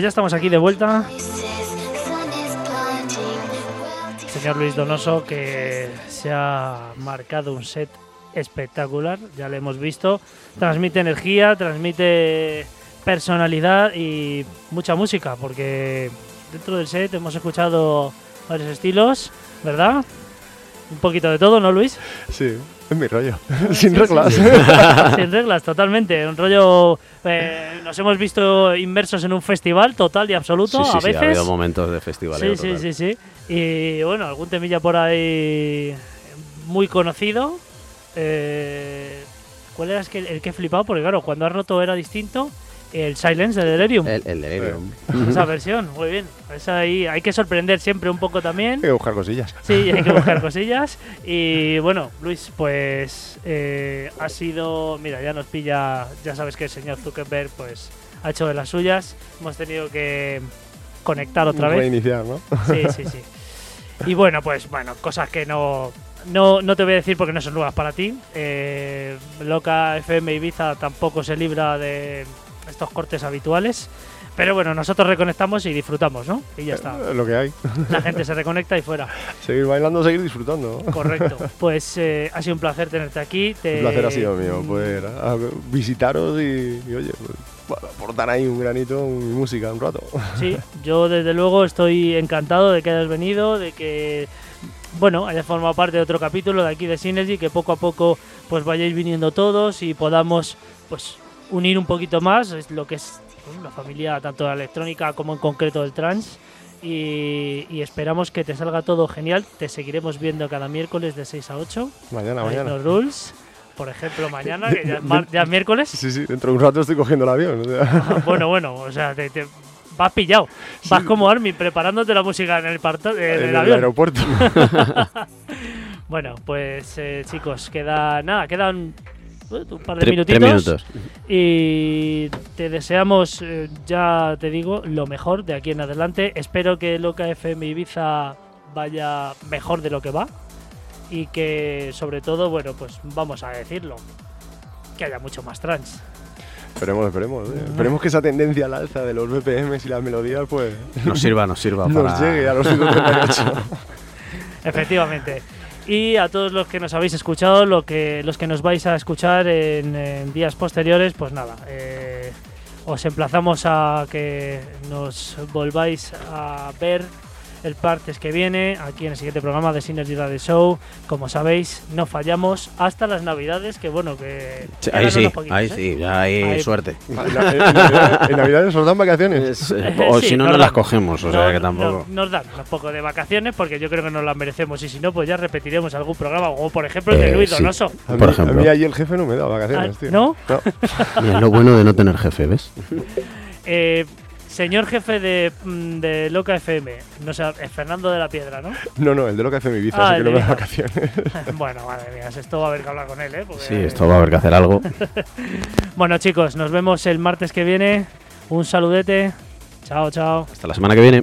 Pues ya estamos aquí de vuelta. Señor Luis Donoso, que se ha marcado un set espectacular, ya lo hemos visto. Transmite energía, transmite personalidad y mucha música, porque dentro del set hemos escuchado varios estilos, ¿verdad? Un poquito de todo, ¿no, Luis? Sí, es mi rollo. Sin Sí, reglas. sí, sí. Sin reglas, totalmente. Un rollo. eh, nos hemos visto inmersos en un festival total y absoluto Sí, sí, a sí, veces. ha habido momentos de festival. Sí, sí, sí, sí. Y bueno, algún temilla por ahí muy conocido. Eh, ¿Cuál era es que- el que he flipado? Porque claro, cuando has roto era distinto. El Silence de Delirium. El, el Delirium. Esa versión, muy bien. Esa ahí hay que sorprender siempre un poco también. Hay que buscar cosillas. Sí, hay que buscar cosillas. Y bueno, Luis, pues eh, ha sido. Mira, ya nos pilla. Ya sabes que el señor Zuckerberg, pues ha hecho de las suyas. Hemos tenido que conectar otra vez. Reiniciar, ¿no? Sí, sí, sí. Y bueno, pues bueno, cosas que no, no, no te voy a decir porque no son nuevas para ti. Eh, Loca FM Ibiza tampoco se libra de estos cortes habituales. Pero bueno, nosotros reconectamos y disfrutamos, ¿no? Y ya está. Lo que hay. La gente se reconecta y fuera. Seguir bailando, seguir disfrutando. Correcto. Pues eh, ha sido un placer tenerte aquí. Te- El placer ha sido mío, poder a- visitaros y, y, oye, pues, aportar ahí un granito mi música un rato. Sí, yo desde luego estoy encantado de que hayas venido, de que bueno, hayas formado parte de otro capítulo de aquí de Synergy, que poco a poco pues vayáis viniendo todos y podamos pues unir un poquito más es lo que es la familia tanto de la electrónica como en concreto del trans. Y, y esperamos que te salga todo genial. Te seguiremos viendo cada miércoles de 6 a 8. Mañana, mañana. los Rules. Por ejemplo, mañana, que ya es, mar- ya es miércoles. Sí, sí, dentro de un rato estoy cogiendo el avión. o sea. bueno, bueno, o sea, te, te- vas pillado. Vas como Armin, preparándote la música en el, parto- en el en el avión. aeropuerto. Bueno, pues eh, chicos, queda nada, quedan eh, un par de Tre- minutitos. tres minutos. Y te deseamos, eh, ya te digo, lo mejor de aquí en adelante. Espero que Loca FM Ibiza vaya mejor de lo que va. Y que, sobre todo, bueno, pues vamos a decirlo, que haya mucho más trans. esperemos, esperemos. eh. Esperemos que esa tendencia al alza de los BPMs y las melodías, pues, Nos sirva, nos sirva nos para... llegue a los 138. Efectivamente. Y a todos los que nos habéis escuchado, lo que, los que nos vais a escuchar en, días posteriores, pues nada, eh, os emplazamos a que nos volváis a ver el martes que viene, aquí en el siguiente programa de Synergy Radio Show. Como sabéis, no fallamos hasta las navidades, que bueno, que... Sí, Ahí sí, poquitos, ahí ¿eh? sí, ya hay Ahí- suerte. en, Navidad- en Navidad- en Navidades os dan vacaciones. Es, eh, o Sí, si no, nos no las cogemos, o sea No- que tampoco. no- nos dan un poco de vacaciones porque yo creo que nos las merecemos y si no, pues ya repetiremos algún programa, como por ejemplo el de Eh, Luis sí. Donoso. A mí, Por ejemplo. a mí ahí el jefe no me da vacaciones, Ah, tío. ¿no? Mira, es lo bueno de no tener jefe, ¿ves? Eh, señor jefe de, mm, de Loca FM, no sé, es Fernando de la Piedra, ¿no? No, no, el de lo que hace mi Ibiza, Ah, así que no me da vacaciones. bueno, madre mía, esto va a haber que hablar con él, ¿eh? Porque- Sí, esto va a haber que hacer algo. Bueno, chicos, nos vemos el martes que viene. Un saludete. Chao, chao. Hasta la semana que viene.